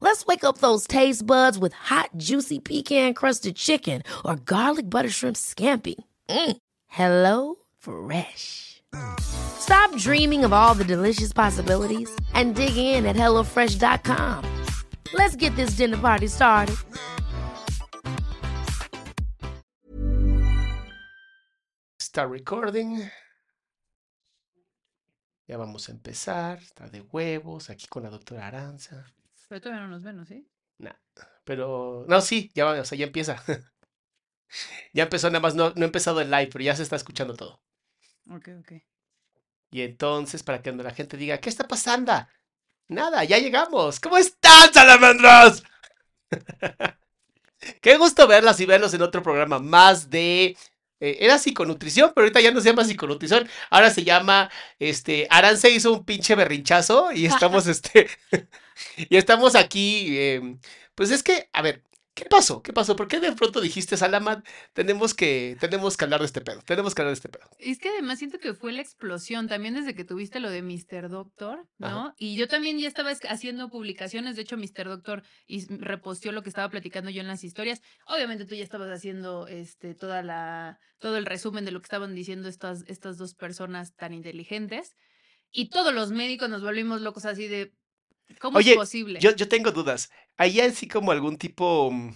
Let's wake up those taste buds with hot, juicy pecan-crusted chicken or garlic butter shrimp scampi. Mm. Hello Fresh. Stop dreaming of all the delicious possibilities and dig in at HelloFresh.com. Let's get this dinner party started. Start recording. Ya vamos a empezar. Está de huevos aquí con la doctora Aranza. Pero todavía no nos ven, ¿no? ¿Sí? Nah, pero no, sí, ya va, o sea, ya empieza. ya empezó, nada más no, no ha empezado el live, pero ya se está escuchando todo. Ok, ok. Y entonces, para que la gente diga, ¿qué está pasando? Nada, ya llegamos. ¿Cómo están, salamandros? Qué gusto verlas y verlos en otro programa más de. Eh, era psiconutrición, pero ahorita ya no se llama psiconutrición. Ahora se llama. Este. Aranza hizo un pinche berrinchazo y estamos, este. y estamos aquí. eh, pues es que, a ver, ¿qué pasó? ¿Qué pasó? ¿Por qué de pronto dijiste, Salamat? Tenemos que, tenemos que hablar de este pedo. Tenemos que hablar de este pedo. Es que además siento que fue la explosión, también desde que tuviste lo de Mr. Doctor, ¿no? Ajá. Y yo también ya estaba es- haciendo publicaciones, de hecho Mr. Doctor y reposteó lo que estaba platicando yo en las historias. Obviamente tú ya estabas haciendo este toda la todo el resumen de lo que estaban diciendo estas estas dos personas tan inteligentes y todos los médicos nos volvimos locos así de ¿cómo Oye, es posible? Yo, yo tengo dudas. ¿Hay así como algún tipo. mm,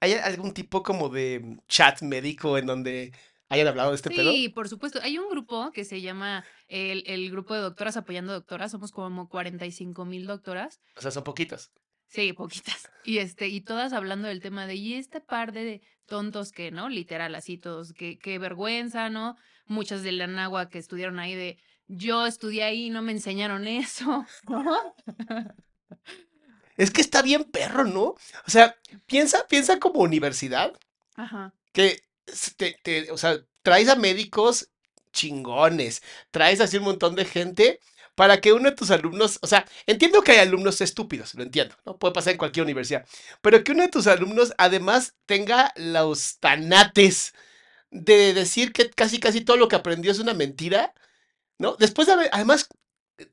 ¿Hay algún tipo como de mm, chat médico en donde hayan hablado de este pedo? Sí, por supuesto. Hay un grupo que se llama el, el Grupo de Doctoras Apoyando Doctoras. Somos como 45 mil doctoras. O sea, son poquitos. Sí, poquitas. Y este, y todas hablando del tema de, y este par de tontos que, ¿no? Literal, así todos, que, qué vergüenza, ¿no? Muchas de la Nagua que estudiaron ahí de, yo estudié ahí, no me enseñaron eso, ¿no? Es que está bien perro, ¿no? O sea, piensa, piensa como universidad, Ajá. que te, te- o sea, traes a médicos chingones, traes así un montón de gente para que uno de tus alumnos, o sea, entiendo que hay alumnos estúpidos, lo entiendo, ¿no? Puede pasar en cualquier universidad, pero que uno de tus alumnos además tenga los tanates de decir que casi casi todo lo que aprendió es una mentira, ¿no? Después de haber, además, eh,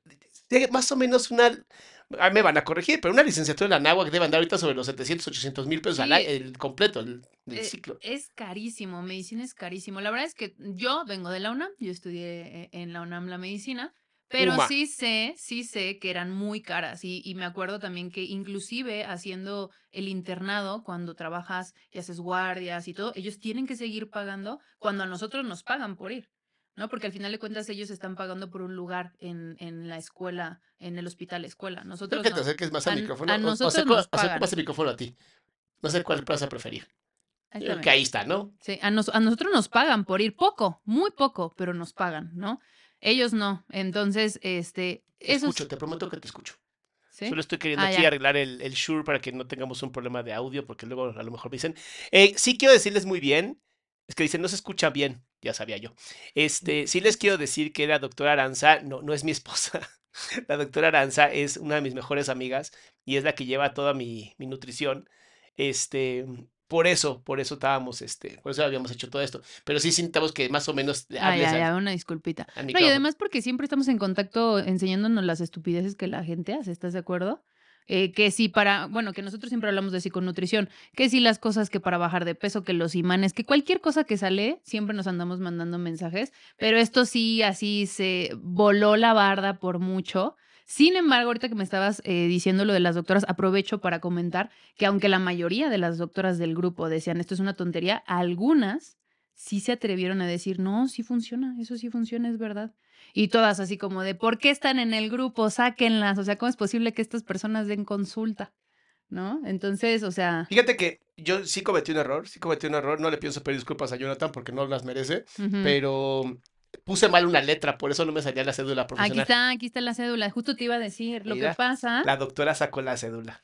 de más o menos una, ah, me van a corregir, pero una licenciatura en la NAHUAC debe andar ahorita sobre los 700, 800 mil pesos al Sí. año, el completo, el, el Eh, ciclo. Es carísimo, medicina es carísimo. La verdad es que yo vengo de la UNAM, yo estudié eh, en la UNAM la medicina, pero Uma. sí sé, sí sé que eran muy caras y, y me acuerdo también que inclusive haciendo el internado, cuando trabajas y haces guardias y todo, ellos tienen que seguir pagando cuando a nosotros nos pagan por ir, ¿no? Porque al final de cuentas ellos están pagando por un lugar en, en la escuela, en el hospital escuela. Creo Nosotros que te no. acerques más al micrófono. a o- o nosotros nos pagan. más el micrófono a ti. No sé cuál vas a preferir. Ahí Yo está creo que ahí está, ¿no? Sí, a, nos- a nosotros nos pagan por ir poco, muy poco, pero nos pagan, ¿no? Ellos no. Entonces, este, Te escucho, te prometo que te escucho. ¿sí? Solo estoy queriendo Ah, aquí ya. arreglar el, el Shure para que no tengamos un problema de audio, porque luego a lo mejor me dicen. Eh, sí quiero decirles muy bien. Es que dicen, no se escucha bien. Ya sabía yo. Este, sí les quiero decir que la doctora Aranza no, no es mi esposa. La doctora Aranza es una de mis mejores amigas y es la que lleva toda mi, mi nutrición. Este, por eso, por eso estábamos, este, por eso habíamos hecho todo esto. Pero sí sintamos que más o menos al- ya, una disculpita. No, y además porque siempre estamos en contacto enseñándonos las estupideces que la gente hace, ¿estás de acuerdo? Eh, que si para, bueno, que nosotros siempre hablamos de psiconutrición, que si las cosas que para bajar de peso, que los imanes, que cualquier cosa que sale, siempre nos andamos mandando mensajes, pero esto sí, así se voló la barda por mucho. Sin embargo, ahorita que me estabas eh, diciendo lo de las doctoras, aprovecho para comentar que aunque la mayoría de las doctoras del grupo decían esto es una tontería, algunas sí se atrevieron a decir, no, sí funciona, eso sí funciona, es verdad. Y todas así como de, ¿por qué están en el grupo? Sáquenlas. O sea, ¿cómo es posible que estas personas den consulta? ¿No? Entonces, o sea... Fíjate que yo sí cometí un error, sí cometí un error, no le pienso pedir disculpas a Jonathan porque no las merece, pero puse mal una letra, por eso no me salía la cédula Aquí profesional. está, aquí está la cédula. Justo te iba a decir, lo Mira, que pasa... La doctora sacó la cédula.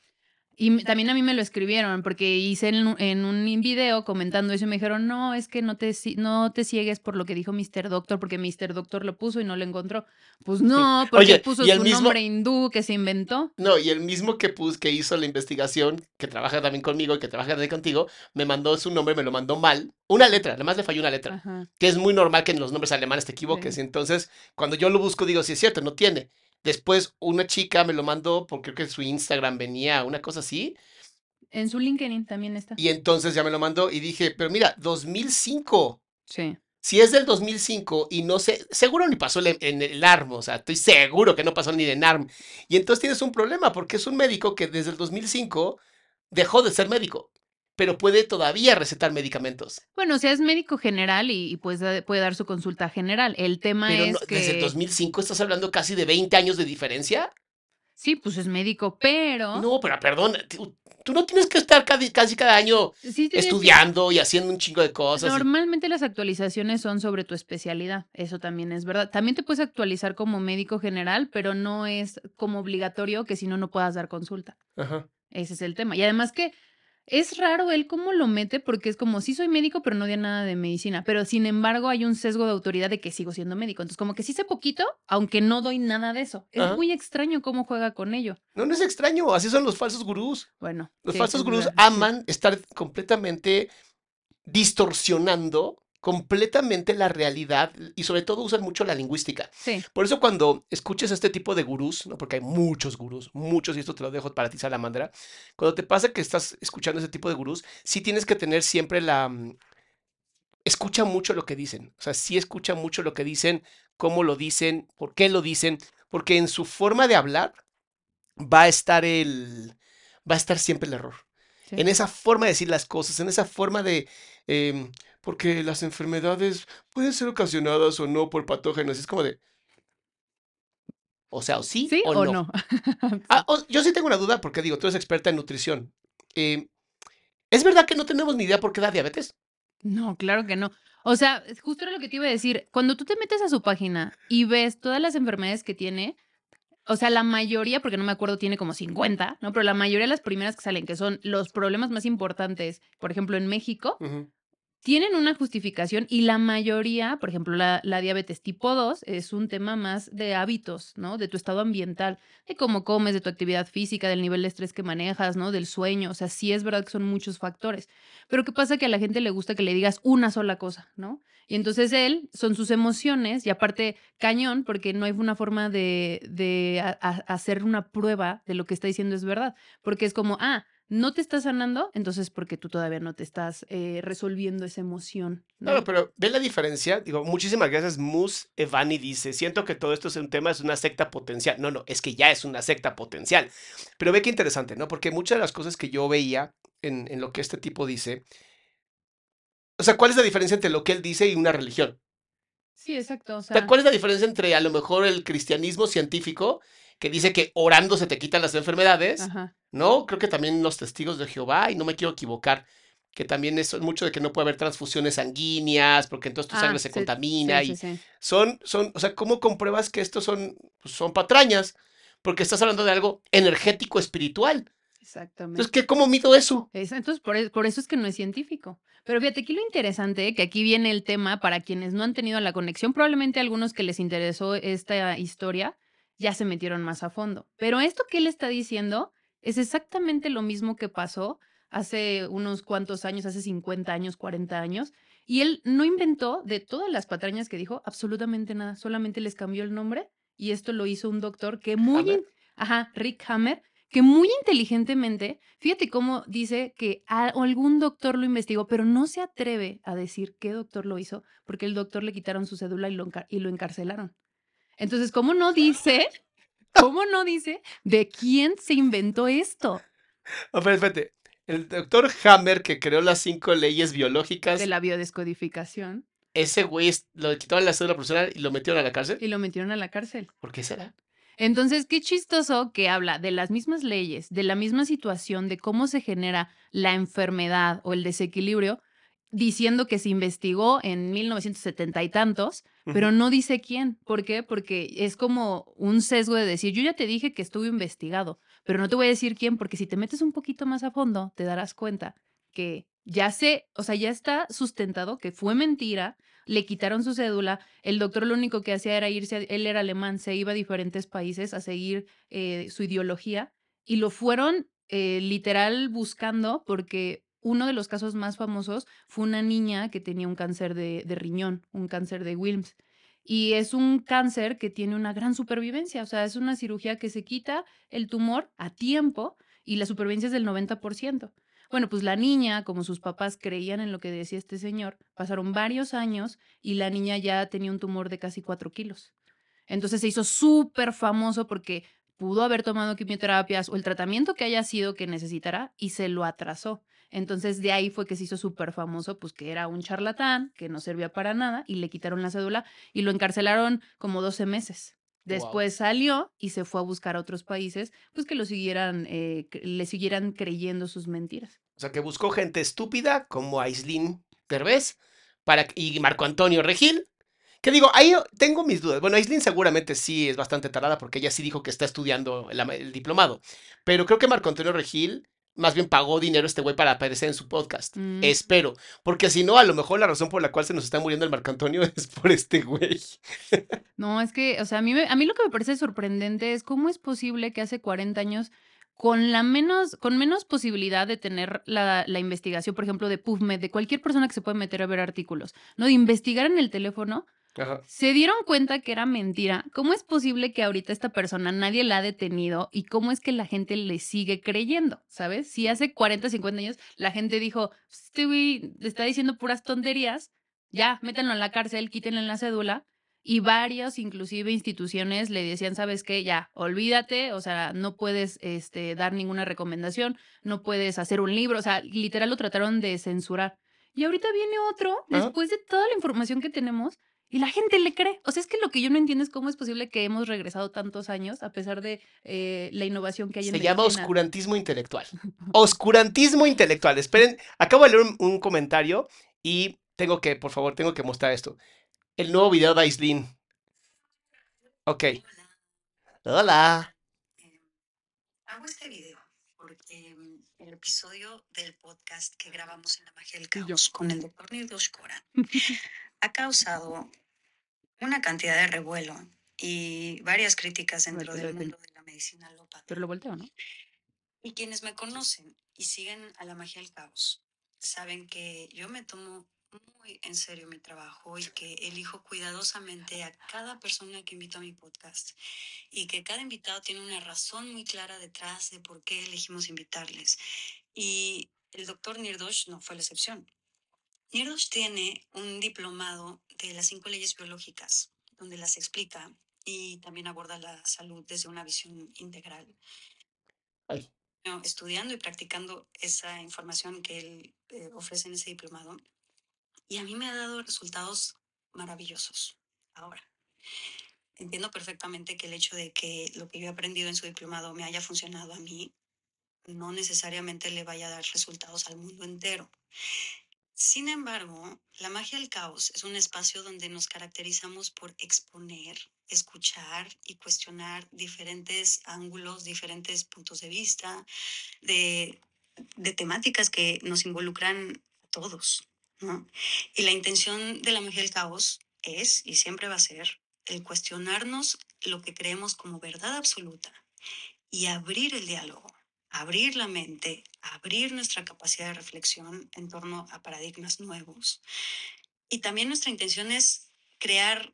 Y también a mí me lo escribieron porque hice en, un- en un video comentando eso y me dijeron, no, es que no te, no te ciegues por lo que dijo Mr. Doctor porque Mr. Doctor lo puso y no lo encontró. Pues no, porque Oye, puso su mismo- nombre hindú que se inventó. No, y el mismo que pus, que hizo la investigación, que trabaja también conmigo y que trabaja también contigo, me mandó su nombre, me lo mandó mal. Una letra, además le falló una letra. Ajá. Que es muy normal que en los nombres alemanes te equivoques. Sí. Y entonces, cuando yo lo busco, digo, sí es cierto, no tiene. Después, una chica me lo mandó porque creo que su Instagram venía, una cosa así. En su LinkedIn también está. Y entonces ya me lo mandó y dije, pero mira, 2005. Sí. Si es del 2005 y no sé, seguro ni pasó en, en el ARM, o sea, estoy seguro que no pasó ni en ARM. Y entonces tienes un problema porque es un médico que desde el 2005 dejó de ser médico, pero puede todavía recetar medicamentos. Bueno, o sea, es médico general y, y pues puede dar su consulta general. El tema Pero es no- que... desde el 2005 estás hablando casi de 20 años de diferencia. Sí, pues es médico, pero... No, pero perdón, tú, no tienes que estar casi, casi cada año sí tienes que- estudiando y haciendo un chingo de cosas. y- Normalmente las actualizaciones son sobre tu especialidad, eso también es verdad. También te puedes actualizar como médico general, pero no es como obligatorio que si no, no puedas dar consulta. Ajá. Ese es el tema. Y además que es raro él cómo lo mete, porque es como, sí soy médico, pero no di nada de medicina. Pero sin embargo hay un sesgo de autoridad de que sigo siendo médico. Entonces como que sí sé poquito, aunque no doy nada de eso. Es Ajá. muy extraño cómo juega con ello. No, no es extraño, así son los falsos gurús. Bueno. Los sí, falsos gurús verdad, aman estar completamente distorsionando completamente la realidad y sobre todo usan mucho la lingüística. Sí. Por eso cuando escuches este tipo de gurús, ¿no? porque hay muchos gurús, muchos, y esto te lo dejo para ti, Salamandra, cuando te pasa que estás escuchando ese tipo de gurús, sí tienes que tener siempre la... mm, Escucha mucho lo que dicen, o sea, sí escucha mucho lo que dicen, cómo lo dicen, por qué lo dicen, porque en su forma de hablar va a estar el... va a estar siempre el error sí. en esa forma de decir las cosas, en esa forma de... em, porque las enfermedades pueden ser ocasionadas o no por patógenos. Es como de... O sea, o sí, ¿Sí o, o no. no? Ah, o- yo sí tengo una duda porque digo, tú eres experta en nutrición. Em, ¿Es verdad que no tenemos ni idea por qué da diabetes? No, claro que no. O sea, justo era lo que te iba a decir. Cuando tú te metes a su página y ves todas las enfermedades que tiene, o sea, la mayoría, porque no me acuerdo, tiene como 50, ¿no? Pero la mayoría de las primeras que salen, que son los problemas más importantes, por ejemplo, en México, Ujú. Tienen una justificación y la mayoría, por ejemplo, la, diabetes tipo 2 es un tema más de hábitos, ¿no? De tu estado ambiental, de cómo comes, de tu actividad física, del nivel de estrés que manejas, ¿no? Del sueño, o sea, sí es verdad que son muchos factores. Pero ¿qué pasa? Que a la gente le gusta que le digas una sola cosa, ¿no? Y entonces él, son sus emociones y aparte cañón, porque no hay una forma de, de hacer una prueba de lo que está diciendo es verdad, porque es como, ah, no te estás sanando, entonces porque tú todavía no te estás eh, resolviendo esa emoción. ¿no? Claro, pero ¿ves la diferencia? Digo, muchísimas gracias. Mus Evani dice, siento que todo esto es un tema, es una secta potencial. No, no, es que ya es una secta potencial. Pero ve qué interesante, ¿no? Porque muchas de las cosas que yo veía en, en lo que este tipo dice, o sea, ¿cuál es la diferencia entre lo que él dice y una religión? Sí, exacto. O sea, ¿cuál es la diferencia entre a lo mejor el cristianismo científico, que dice que orando se te quitan las enfermedades, ajá. ¿no? Creo que también los testigos de Jehová, y no me quiero equivocar, que también es mucho de que no puede haber transfusiones sanguíneas, porque entonces tu Ah, sangre se sí, contamina sí, y sí, sí. son, son, o sea, ¿cómo compruebas que estos son, pues, son patrañas? Porque estás hablando de algo energético espiritual. Exactamente. Entonces, ¿qué, ¿cómo mido eso? Es- entonces, por, e- por eso es que no es científico. Pero fíjate, aquí lo interesante, que aquí viene el tema para quienes no han tenido la conexión, probablemente algunos que les interesó esta historia ya se metieron más a fondo. Pero esto que él está diciendo es exactamente lo mismo que pasó hace unos cuantos años, hace 50 años, 40 años, y él no inventó de todas las patrañas que dijo absolutamente nada, solamente les cambió el nombre y esto lo hizo un doctor que muy, ajá, Rick Hammer, que muy inteligentemente, fíjate cómo dice que algún doctor lo investigó, pero no se atreve a decir qué doctor lo hizo, porque el doctor le quitaron su cédula y lo, encar- y lo encarcelaron. Entonces, ¿cómo no dice? ¿Cómo no dice de quién se inventó esto? Espérate. El doctor Hammer, que creó las cinco leyes biológicas, De la biodescodificación. ese güey lo quitaron la cédula profesional y lo metieron a la cárcel. Y lo metieron a la cárcel. ¿Por qué será? Entonces, qué chistoso que habla de las mismas leyes, de la misma situación, de cómo se genera la enfermedad o el desequilibrio, diciendo que se investigó en 1970 y tantos, pero no dice quién. ¿Por qué? Porque es como un sesgo de decir, yo ya te dije que estuvo investigado, pero no te voy a decir quién, porque si te metes un poquito más a fondo, te darás cuenta que ya sé, o sea, ya está sustentado que fue mentira, le quitaron su cédula, el doctor lo único que hacía era irse, a- él era alemán, se iba a diferentes países a seguir eh, su ideología y lo fueron eh, literal buscando porque uno de los casos más famosos fue una niña que tenía un cáncer de, riñón, un cáncer de Wilms. Y es un cáncer que tiene una gran supervivencia, o sea, es una cirugía que se quita el tumor a tiempo y la supervivencia es del 90%. Bueno, pues la niña, como sus papás creían en lo que decía este señor, pasaron varios años y la niña ya tenía un tumor de casi 4 kilos. Entonces se hizo súper famoso porque pudo haber tomado quimioterapias o el tratamiento que haya sido que necesitara y se lo atrasó. Entonces de ahí fue que se hizo súper famoso, pues que era un charlatán, que no servía para nada y le quitaron la cédula y lo encarcelaron como 12 meses. Después salió y se fue a buscar a otros países, pues que lo siguieran, eh, le siguieran creyendo sus mentiras. O sea, que buscó gente estúpida como Aislinn Derbez para, y Marco Antonio Regil. Que digo, ahí tengo mis dudas. Bueno, Aislinn seguramente sí es bastante tarada porque ella sí dijo que está estudiando el diplomado. Pero creo que Marco Antonio Regil más bien pagó dinero este güey para aparecer en su podcast. Mm. Espero. Porque si no, a lo mejor la razón por la cual se nos está muriendo el Marco Antonio es por este güey. No, es que, o sea, a mí, me- a mí lo que me parece sorprendente es cómo es posible que hace 40 años, con la menos, con menos posibilidad de tener la, la investigación, por ejemplo, de PubMed, de cualquier persona que se puede meter a ver artículos, ¿no? De investigar en el teléfono, Ajá. se dieron cuenta que era mentira. ¿Cómo es posible que ahorita esta persona nadie la ha detenido y cómo es que la gente le sigue creyendo? ¿Sabes? Si hace 40, 50 años la gente dijo, este güey está diciendo puras tonterías, ya, métanlo en la cárcel, quítenle la cédula. Y varios, inclusive instituciones, le decían, ¿sabes qué? Ya, olvídate, o sea, no puedes este, dar ninguna recomendación, no puedes hacer un libro, o sea, literal lo trataron de censurar. Y ahorita viene otro, después de toda la información que tenemos, y la gente le cree. O sea, es que lo que yo no entiendo es cómo es posible que hemos regresado tantos años a pesar de eh, la innovación que hay en Se llama medicina. oscurantismo intelectual. Oscurantismo intelectual. Esperen, acabo de leer un, un comentario y tengo que, por favor, tengo que mostrar esto. El nuevo video de Aislinn. Ok. Hola. Eh, hago este video porque mm, el episodio del podcast que grabamos en la magia del caos con el doctor Nirdosh Koran ha causado una cantidad de revuelo y varias críticas dentro del mundo de la medicina alópata. Pero lo volteo, ¿no? Y quienes me conocen y siguen a la magia del caos saben que yo me tomo muy en serio mi trabajo y que elijo cuidadosamente a cada persona que invito a mi podcast y que cada invitado tiene una razón muy clara detrás de por qué elegimos invitarles. Y el doctor Nirdosh no fue la excepción. Nirdosh tiene un diplomado de las cinco leyes biológicas, donde las explica y también aborda la salud desde una visión integral estudiando y practicando esa información que él eh, ofrece en ese diplomado. Y a mí me ha dado resultados maravillosos. Ahora, entiendo perfectamente que el hecho de que lo que yo he aprendido en su diplomado me haya funcionado a mí, no necesariamente le vaya a dar resultados al mundo entero. Sin embargo, la magia del caos es un espacio donde nos caracterizamos por exponer, escuchar y cuestionar diferentes ángulos, diferentes puntos de vista, de, temáticas que nos involucran a todos. Y la intención de la magia del caos es y siempre va a ser el cuestionarnos lo que creemos como verdad absoluta y abrir el diálogo, abrir la mente, abrir nuestra capacidad de reflexión en torno a paradigmas nuevos. Y también nuestra intención es crear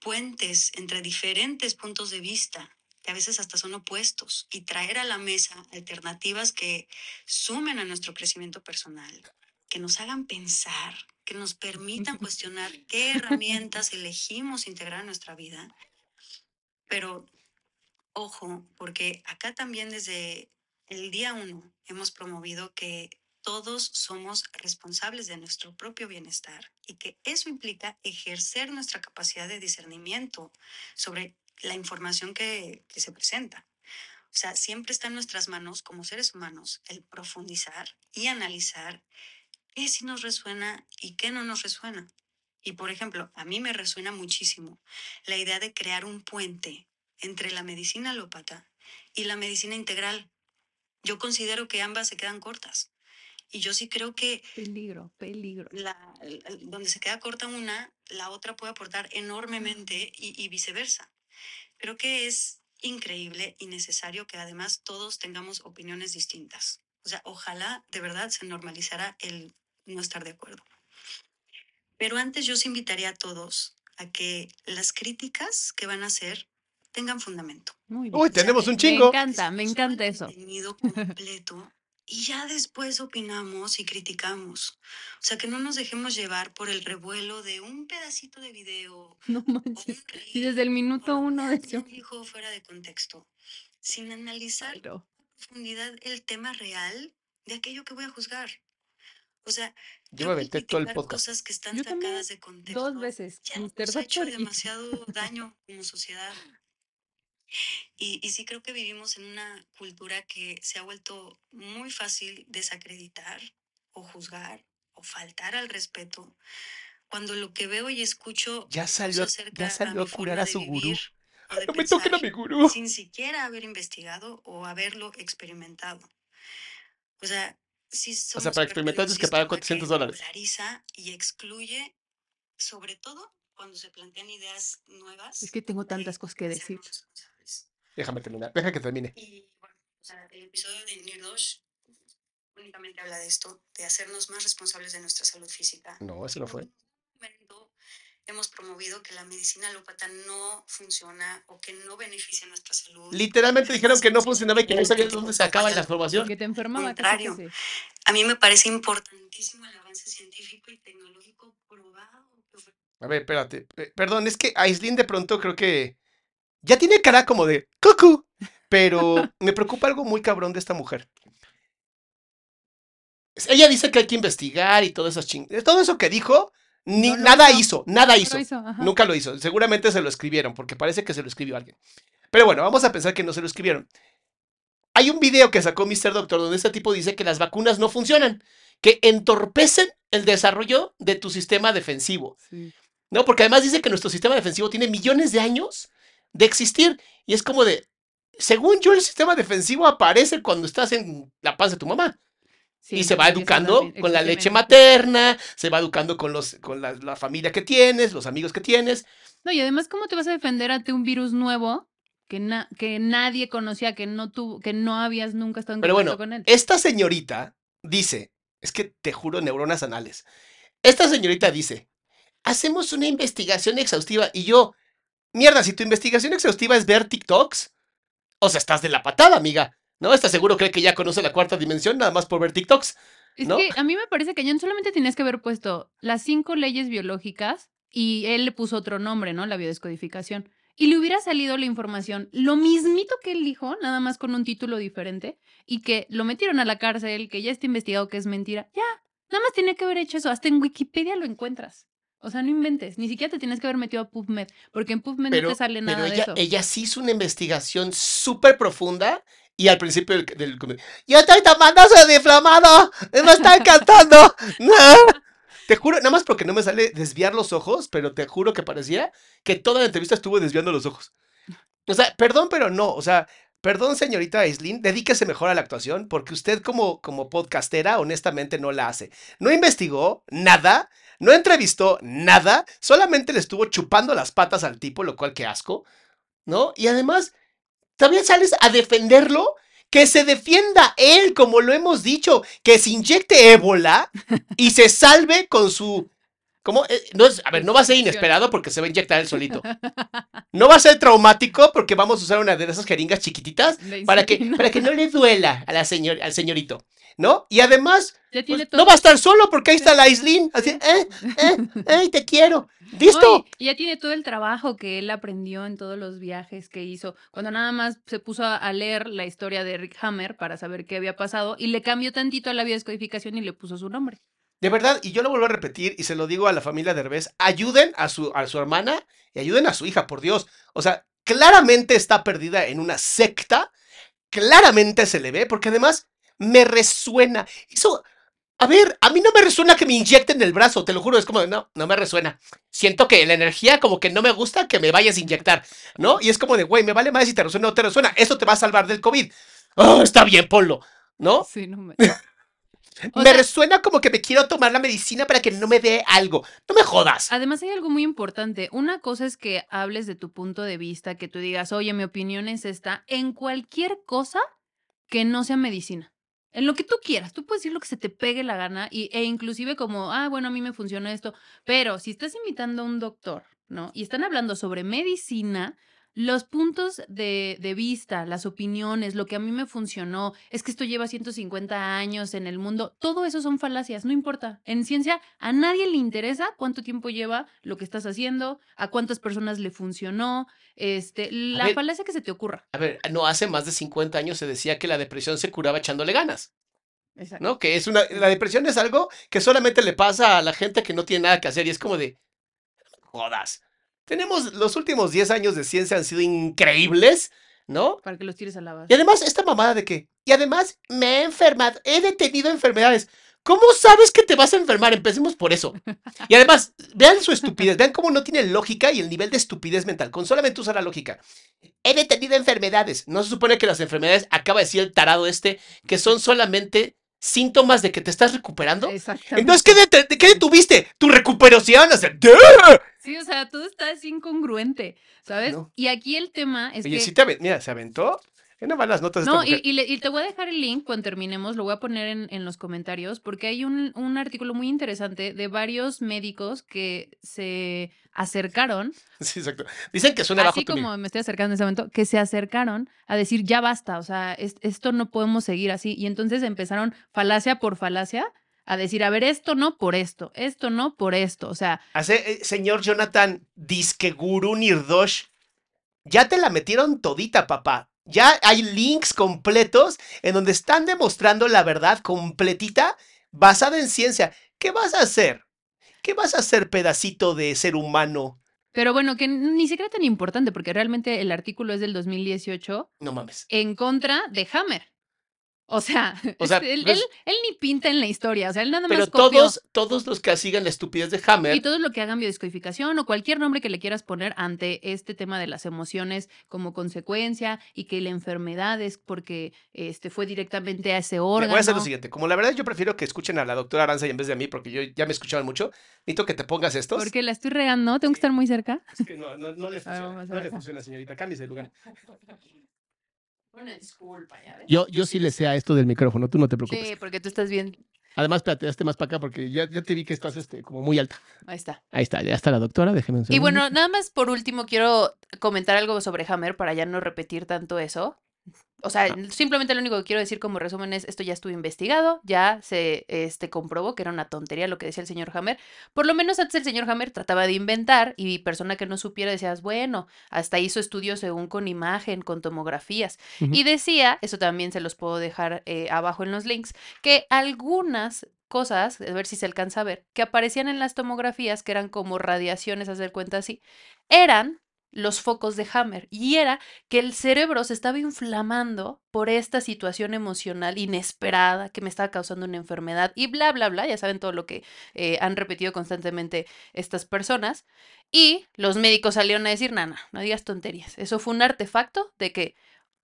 puentes entre diferentes puntos de vista que a veces hasta son opuestos y traer a la mesa alternativas que sumen a nuestro crecimiento personal, que nos hagan pensar, que nos permitan cuestionar qué herramientas elegimos integrar en nuestra vida. Pero Ojo, porque acá también desde el día uno hemos promovido que todos somos responsables de nuestro propio bienestar y que eso implica ejercer nuestra capacidad de discernimiento sobre la información que, que se presenta. O sea, siempre está en nuestras manos como seres humanos el profundizar y analizar qué sí nos resuena y qué no nos resuena. Y por ejemplo, a mí me resuena muchísimo la idea de crear un puente entre la medicina alópata y la medicina integral. Yo considero que ambas se quedan cortas. Y yo sí creo que Peligro, peligro. la- donde se queda corta una, la otra puede aportar enormemente y, y viceversa. Creo que es increíble y necesario que además todos tengamos opiniones distintas. O sea, ojalá de verdad se normalizara el no estar de acuerdo. Pero antes yo os invitaría a todos a que las críticas que van a hacer tengan fundamento. Muy bien. Uy, tenemos un Me chingo. encanta, me encanta eso. contenido completo y ya después opinamos y criticamos. O sea, que no nos dejemos llevar por el revuelo de un pedacito de video No manches. reel Y desde el minuto uno de eso. dijo fuera de contexto, sin analizar Claro. en profundidad el tema real de aquello que voy a juzgar. O sea, Yo me aventé todo el podcast. cosas que están Yo también, sacadas de contexto Dos veces. ya nos ha hecho demasiado daño como sociedad. Y, y sí creo que vivimos en una cultura que se ha vuelto muy fácil desacreditar o juzgar o faltar al respeto. Cuando lo que veo y escucho Ya salió, a- ya salió mi a curar a su gurú. No me toquen a mi gurú. sin siquiera haber investigado o haberlo experimentado. O sea, sí O sea, para experimentar tienes que pagar sistema 400 que dólares. polariza y excluye, sobre todo cuando se plantean ideas nuevas Es que tengo tantas cosas que decir. Déjame terminar. Deja que termine. Y bueno, o sea, el episodio de Nirdosh únicamente habla de esto, de hacernos más responsables de nuestra salud física. No, eso no fue. En momento hemos promovido que la medicina alópata no funciona o que no beneficia nuestra salud. Literalmente dijeron que no funcionaba y que no sabían dónde se acaba la información. Que te enfermaba Contrario. A mí me parece importantísimo el avance científico y tecnológico probado. A ver, espérate. Perdón, es que Aislinn de pronto creo que ya tiene cara como de cucu. Pero me preocupa algo muy cabrón de esta mujer. Ella dice que hay que investigar y todo eso ching... Todo eso que dijo, ni No nada hizo. hizo, nada No hizo. Nunca lo hizo. Seguramente se lo escribieron, porque parece que se lo escribió alguien. Pero bueno, vamos a pensar que no se lo escribieron. Hay un video que sacó Mr. Doctor donde este tipo dice que las vacunas no funcionan, que entorpecen el desarrollo de tu sistema defensivo. Sí. ¿No? Porque además dice que nuestro sistema defensivo tiene millones de años de existir. Y es como de, según yo, el sistema defensivo aparece cuando estás en la panza de tu mamá. Sí, y se va educando con la leche materna, se va educando con, los, con la, la familia que tienes, los amigos que tienes. No, y además, ¿cómo te vas a defender ante un virus nuevo que, na- que nadie conocía, que no tuvo, que no habías nunca estado en Pero contacto bueno, con él? esta señorita dice, es que te juro neuronas anales. Esta señorita dice, hacemos una investigación exhaustiva y yo, mierda, si tu investigación exhaustiva es ver TikToks, o sea, estás de la patada, amiga. ¿No? Estás seguro cree que ya conoce la cuarta dimensión nada más por ver TikToks. Es que a mí me parece que ya solamente tenías que haber puesto las cinco leyes biológicas y él le puso otro nombre, ¿no? La biodescodificación. Y le hubiera salido la información, lo mismito que él dijo, nada más con un título diferente, y que lo metieron a la cárcel, que ya está investigado que es mentira. Ya, nada más tiene que haber hecho eso. Hasta en Wikipedia lo encuentras. O sea, no inventes. Ni siquiera te tienes que haber metido a PubMed, porque en PubMed no te sale nada pero de ella, eso. ella sí hizo una investigación súper profunda y al principio del, del yo estoy tomando inflamado, me está encantando. No. Te juro, nada más porque no me sale desviar los ojos, pero te juro que parecía que toda la entrevista estuvo desviando los ojos. O sea, perdón, pero no. O sea, perdón, señorita Aislinn, dedíquese mejor a la actuación, porque usted como, como podcastera, honestamente, no la hace. No investigó nada, no entrevistó nada, solamente le estuvo chupando las patas al tipo, lo cual qué asco, ¿no? Y además, también sales a defenderlo. Que se defienda él, como lo hemos dicho, que se inyecte ébola y se salve con su ¿Cómo? Eh, no es, a ver, no va a ser inesperado porque se va a inyectar él solito. No va a ser traumático porque vamos a usar una de esas jeringas chiquititas para que, para que no le duela a la señor, al señorito, ¿no? Y además, pues, no va a estar solo porque ahí está la Aislinn, así, eh, eh, eh, te quiero. ¿Listo? Y ya tiene todo el trabajo que él aprendió en todos los viajes que hizo, cuando nada más se puso a a leer la historia de Rick Hammer para saber qué había pasado y le cambió tantito a la biodescodificación y le puso su nombre. De verdad, y yo lo vuelvo a repetir y se lo digo a la familia de Herbés, ayuden a su, a su hermana y ayuden a su hija, por Dios. O sea, claramente está perdida en una secta, claramente se le ve, porque además me resuena. Eso, a ver, a mí no me resuena que me inyecten el brazo, te lo juro, es como, no, no me resuena. Siento que la energía como que no me gusta que me vayas a inyectar, ¿no? Y es como de, güey, me vale más si te resuena o no te resuena, eso te va a salvar del COVID. Oh, está bien, ponlo, ¿no? Sí, no me... O me sea- resuena como que me quiero tomar la medicina para que no me dé algo. No me jodas. Además hay algo muy importante. Una cosa es que hables de tu punto de vista, que tú digas, oye, mi opinión es esta, en cualquier cosa que no sea medicina. En lo que tú quieras, tú puedes decir lo que se te pegue la gana y, e inclusive como, ah, bueno, a mí me funciona esto, pero si estás invitando a un doctor, ¿no? Y están hablando sobre medicina, los puntos de, de vista, las opiniones, lo que a mí me funcionó, es que esto lleva 150 años en el mundo, todo eso son falacias, no importa. En ciencia a nadie le interesa cuánto tiempo lleva lo que estás haciendo, a cuántas personas le funcionó, este, la ver. falacia que se te ocurra. A ver, no hace más de 50 años se decía que la depresión se curaba echándole ganas, Exacto. ¿no? Que es una la depresión es algo que solamente le pasa a la gente que no tiene nada que hacer y es como de jodas. Tenemos los últimos 10 años de ciencia han sido increíbles, ¿no? Para que los tires a la Y base. además esta mamada de que y además me he enfermado, he detenido enfermedades. ¿Cómo sabes que te vas a enfermar? Empecemos por eso. Y además, vean su estupidez, vean cómo no tiene lógica y el nivel de estupidez mental, con solamente usar la lógica. He detenido enfermedades. No se supone que las enfermedades, acaba de decir el tarado este, que son solamente síntomas de que te estás recuperando. Exactamente. Entonces, ¿qué, dete- qué detuviste? ¿Tu recuperación? O sea. Sí, o sea, todo está así incongruente, ¿sabes? No. Y aquí el tema es Oye, que... sí te mira, se aventó. Ve nomás las notas No, y, y le- y te voy a dejar el link cuando terminemos, lo voy a poner en, en los comentarios, porque hay un, un artículo muy interesante de varios médicos que se acercaron, Sí, exacto. Dicen que suena bajo así nivel. como me estoy acercando en ese momento, que se acercaron a decir, ya basta, o sea, es- esto no podemos seguir así. Y entonces empezaron falacia por falacia a decir, a ver, esto no por esto, esto no por esto, o sea, Hace, eh, señor Jonathan, disque gurú Nirdosh, ya te la metieron todita, papá. Ya hay links completos en donde están demostrando la verdad completita basada en ciencia. ¿Qué vas a hacer? ¿Qué vas a hacer, pedacito de ser humano? pero bueno, que ni siquiera tan importante, porque realmente el artículo es del 2018 No mames. en contra de Hammer. O sea, O sea, él, pues- él- él ni pinta en la historia, o sea, él nada Pero más copió. todos, todos los que sigan la estupidez de Hammer, Y todo lo que hagan biodescodificación o cualquier nombre que le quieras poner ante este tema de las emociones como consecuencia y que la enfermedad es porque este, fue directamente a ese órgano. voy a hacer lo siguiente. Como la verdad yo prefiero que escuchen a la doctora Aranza y en vez de a mí, porque yo ya me escuchaban mucho, necesito que te pongas estos. Porque la estoy regando, tengo que estar muy cerca. Es que no, no, no le ver, funciona, a no ver le funciona, señorita. Cámbiese de lugar. Una disculpa, ya ves. Yo, yo sí le sé a esto del micrófono, tú no te preocupes. Sí, porque tú estás bien. Además, espérate, hazte más para acá porque ya, ya te vi que estás este, como muy alta. Ahí está. Ahí está, ya está la doctora, déjeme un Y bueno, nada más por último quiero comentar algo sobre Hammer para ya no repetir tanto eso. O sea, Ah. simplemente lo único que quiero decir como resumen es, esto ya estuvo investigado, ya se este, comprobó que era una tontería lo que decía el señor Hammer. Por lo menos antes el señor Hammer trataba de inventar y persona que no supiera decías, bueno, hasta hizo estudios según con imagen, con tomografías. Y decía, eso también se los puedo dejar eh, abajo en los links, que algunas cosas, a ver si se alcanza a ver, que aparecían en las tomografías, que eran como radiaciones, a hacer cuenta así, eran los focos de Hammer. Y era que el cerebro se estaba inflamando por esta situación emocional inesperada que me estaba causando una enfermedad y bla, bla, bla. Ya saben todo lo que eh, han repetido constantemente estas personas. Y los médicos salieron a decir, nana, no digas tonterías. Eso fue un artefacto de que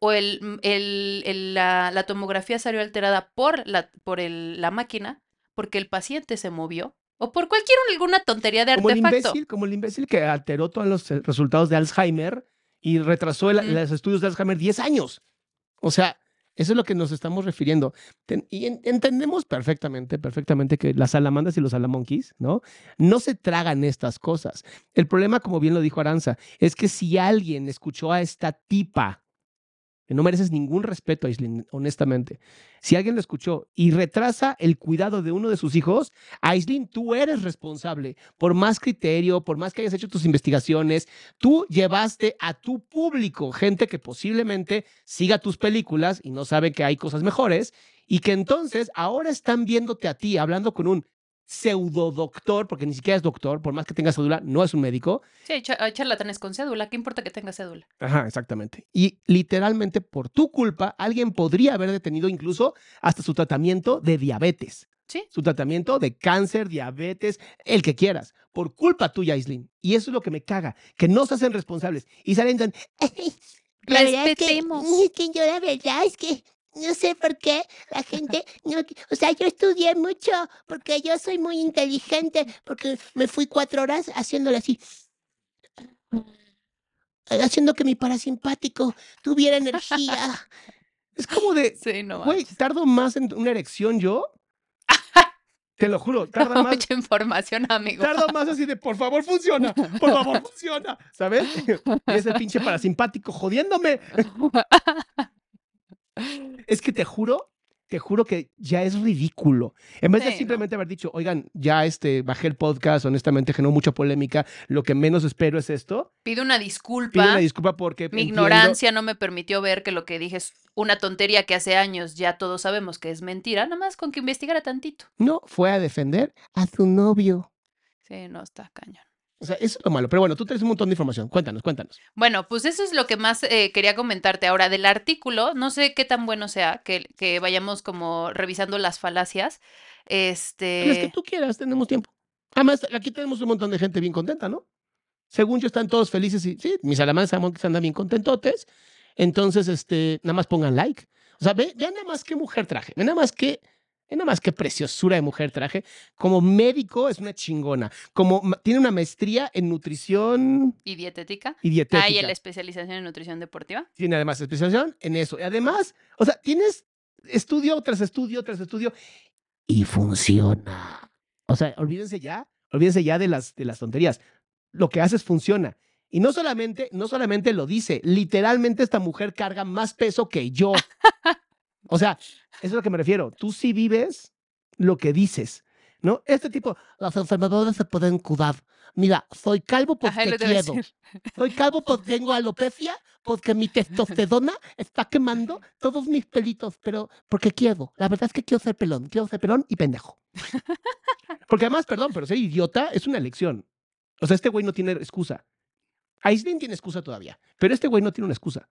o el, el- el- la, tomografía salió alterada por, la, por la máquina, porque el paciente se movió, o por cualquier alguna tontería de como el artefacto. imbécil, como el imbécil que alteró todos los eh, resultados de Alzheimer y retrasó el- los estudios de Alzheimer 10 años. O sea, Eso es lo que nos estamos refiriendo. Ten- y en- entendemos perfectamente, perfectamente que las salamandas y los salamonquis, ¿no? No se tragan estas cosas. El problema, como bien lo dijo Aranza, es que si alguien escuchó a esta tipa, no mereces ningún respeto, Aislinn, honestamente, si alguien lo escuchó y retrasa el cuidado de uno de sus hijos, Aislinn, tú eres responsable. Por más criterio, por más que hayas hecho tus investigaciones, tú llevaste a tu público gente que posiblemente siga tus películas y no sabe que hay cosas mejores y que entonces ahora están viéndote a ti hablando con un pseudo doctor, porque ni siquiera es doctor, por más que tenga cédula, no es un médico. Sí, hay, cha- hay charlatanes con cédula. ¿Qué importa que tenga cédula? Ajá, exactamente. Y literalmente por tu culpa, alguien podría haber detenido incluso hasta su tratamiento de diabetes. Sí. Su tratamiento de cáncer, diabetes, el que quieras, por culpa tuya, Aislinn. Y eso es lo que me caga, que no se hacen responsables y salen tan, La verdad es que, es que yo la verdad es que no sé por qué la gente, no, o sea, yo estudié mucho porque yo soy muy inteligente, porque me fui cuatro horas haciéndole así, haciendo que mi parasimpático tuviera energía. Es como de, Sí, no güey, tardo más en una erección yo. Te lo juro, tarda más. Mucha información, amigo. Tardo más así de, por favor, funciona, por favor, funciona, ¿sabes? Y ese pinche parasimpático jodiéndome. Es que te juro, te juro que ya es ridículo. En vez de no. simplemente haber dicho, oigan, ya este, bajé el podcast, honestamente generó mucha polémica, lo que menos espero es esto. Pido una Pido disculpa. una disculpa porque Mi entiendo- ignorancia no me permitió ver que lo que dije es una tontería que hace años ya todos sabemos que es mentira, nada más con que investigara tantito. No, fue a defender a su novio. Sí, no está cañón. O sea, eso es lo malo. Pero bueno, tú tienes un montón de información. Cuéntanos, cuéntanos. Bueno, pues eso es lo que más eh, quería comentarte ahora del artículo. No sé qué tan bueno sea que, que vayamos como revisando las falacias. Este. Las que tú quieras, tenemos tiempo. Además, aquí tenemos un montón de gente bien contenta, ¿no? Según yo, están todos felices y sí, mis alamanes andan bien contentotes. Entonces, este, nada más pongan like. O sea, ve, vean nada más qué mujer traje. Vean nada más qué, vean nada más qué preciosura de mujer traje. Como médico es una chingona. Como tiene una maestría en nutrición ¿Y dietética? y dietética. Ah, y la especialización en nutrición deportiva. Tiene además especialización en eso. Y además, o sea, tienes estudio tras estudio tras estudio y funciona. O sea, olvídense ya, olvídense ya de las, de las tonterías. Lo que haces funciona. Y no solamente, no solamente lo dice, literalmente esta mujer carga más peso que yo. O sea, eso es a lo que me refiero. Tú sí vives lo que dices, ¿no? Este tipo, las enfermedades se pueden curar. Mira, soy calvo Ajá, porque lo te iba a quiero. Soy calvo porque tengo alopecia, porque mi testosterona está quemando todos mis pelitos, pero porque quiero. La verdad es que quiero ser pelón, quiero ser pelón y pendejo. Porque además, perdón, pero ser idiota es una elección. O sea, este güey no tiene excusa. Aislinn tiene excusa todavía, pero este güey no tiene una excusa.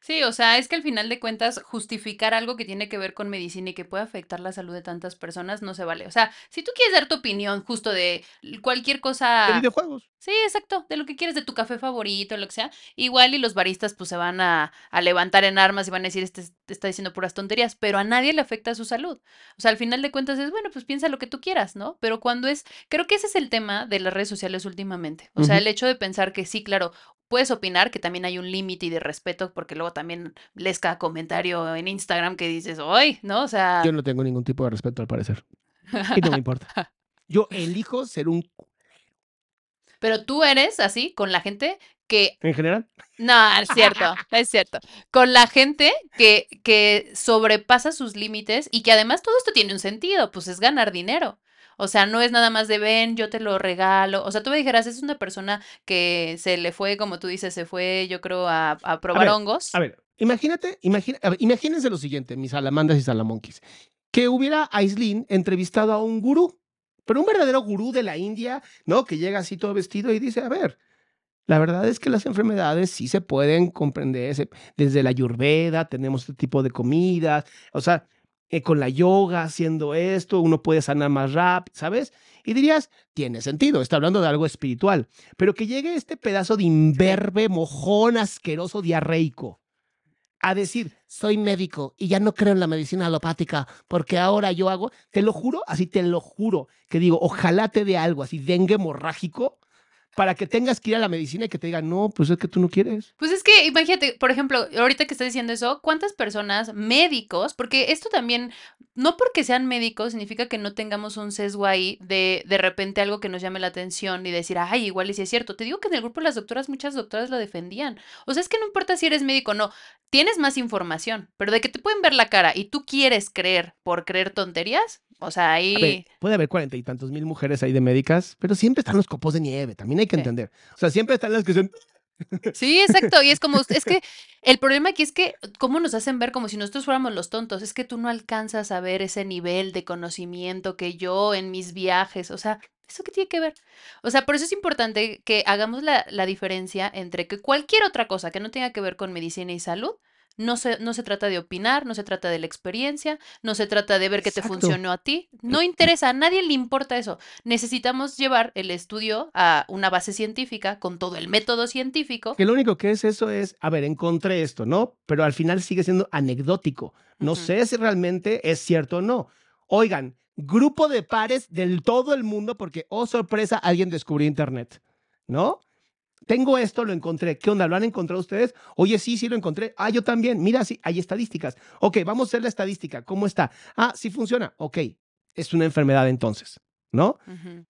Sí, o sea, es que al final de cuentas justificar algo que tiene que ver con medicina y que puede afectar la salud de tantas personas no se vale. O sea, si tú quieres dar tu opinión justo de cualquier De cosa... videojuegos. Sí, exacto, de lo que quieres, de tu café favorito, lo que sea. Igual y los baristas pues se van a, a levantar en armas y van a decir, este te está diciendo puras tonterías, pero a nadie le afecta su salud. O sea, al final de cuentas es, bueno, pues piensa lo que tú quieras, ¿no? Pero cuando es, creo que ese es el tema de las redes sociales últimamente. O sea, el hecho de pensar que sí, claro, puedes opinar, que también hay un límite y de respeto, porque luego también lees cada comentario en Instagram que dices, ¡ay! ¿No? O sea, Yo no tengo ningún tipo de respeto al parecer. Y no me importa. Yo elijo ser un... pero tú eres así con la gente que En general, No, es cierto, es cierto. Con la gente que, que sobrepasa sus límites y que además todo esto tiene un sentido, pues es ganar dinero. O sea, no es nada más de ven, yo te lo regalo. O sea, tú me dijeras, es una persona que se le fue, como tú dices, se fue, yo creo, a, a probar ver, hongos. A ver, imagínate, imagina, a ver, imagínense lo siguiente, mis salamandas y salamonquis, que hubiera Aislinn entrevistado a un gurú, pero un verdadero gurú de la India, ¿no? Que llega así todo vestido y dice, a ver, la verdad es que las enfermedades sí se pueden comprender desde la ayurveda, tenemos este tipo de comidas, o sea, eh, con la yoga haciendo esto, uno puede sanar más rápido, ¿sabes? Y dirías, tiene sentido, está hablando de algo espiritual, pero que llegue este pedazo de imberbe, mojón, asqueroso, diarreico, a decir, soy médico y ya no creo en la medicina alopática porque ahora yo hago, te lo juro, así te lo juro, que digo, ojalá te dé algo así, dengue hemorrágico, para que tengas que ir a la medicina y que te digan, no, pues es que tú no quieres. Pues es que imagínate, por ejemplo, ahorita que estás diciendo eso, ¿cuántas personas, médicos, porque esto también, no porque sean médicos, significa que no tengamos un sesgo ahí de de repente algo que nos llame la atención y decir, ay, igual y si es cierto. Te digo que en el grupo de las doctoras, muchas doctoras lo defendían. O sea, es que no importa si eres médico o no, tienes más información, pero de que te pueden ver la cara y tú quieres creer por creer tonterías, o sea, ver, ahí... puede haber cuarenta y tantos mil mujeres ahí de médicas, pero siempre están los copos de nieve, también hay que entender. O sea, siempre están las que son... Sí, exacto. Y es como, es que el problema aquí es que, ¿cómo nos hacen ver como si nosotros fuéramos los tontos? Es que tú no alcanzas a ver ese nivel de conocimiento que yo en mis viajes, o sea, ¿eso qué tiene que ver? O sea, por eso es importante que hagamos la, la diferencia entre que cualquier otra cosa que no tenga que ver con medicina y salud, no se, no se trata de opinar, no se trata de la experiencia, no se trata de ver qué te funcionó a ti, no interesa, a nadie le importa eso. Necesitamos llevar el estudio a una base científica con todo el método científico. Que lo único que es eso es, a ver, encontré esto, ¿no? Pero al final sigue siendo anecdótico. No sé si realmente es cierto o no. Oigan, grupo de pares del todo el mundo porque, oh sorpresa, alguien descubrió Internet, ¿no? Tengo esto, lo encontré. ¿Qué onda? ¿Lo han encontrado ustedes? Oye, sí, sí lo encontré. Ah, yo también. Mira, sí, hay estadísticas. Ok, vamos a hacer la estadística. ¿Cómo está? Ah, sí funciona. Ok, es una enfermedad entonces, ¿no?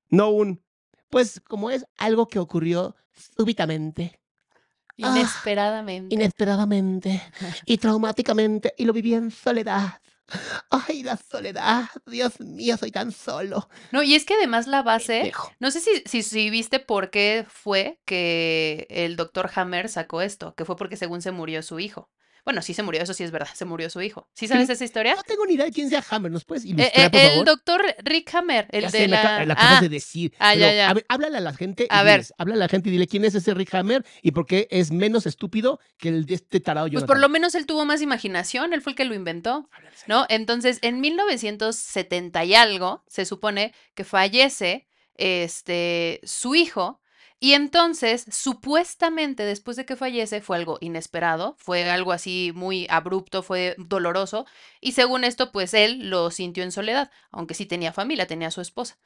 No un, pues Como es algo que ocurrió súbitamente, Ah, Inesperadamente. inesperadamente y traumáticamente y lo viví en soledad. Ay, la soledad. Dios mío, soy tan solo. No, y es que además la base, no sé si, si, si viste por qué fue que el doctor Hammer sacó esto, que fue porque según se murió su hijo. Bueno, sí se murió, eso sí es verdad, se murió su hijo. ¿Sí sabes esa historia? No tengo ni idea de quién sea Hammer. ¿Nos puedes Eh, ilustrar, eh, por el favor? doctor Rick Hammer, el Ya de sé, la... la Ah, de decir. ah, ya, pero, ya. A ver, háblale a la gente. y A ver. diles, háblale a la gente y dile quién es ese Rick Hammer y por qué es menos estúpido que el de este tarado Pues Jonathan. por lo menos él tuvo más imaginación, él fue el que lo inventó, ¿no? Entonces, en 1970 y algo, se supone que fallece este su hijo y entonces, supuestamente después de que fallece fue algo inesperado, fue algo así muy abrupto, fue doloroso y según esto, pues él lo sintió en soledad, aunque sí tenía familia, tenía su esposa.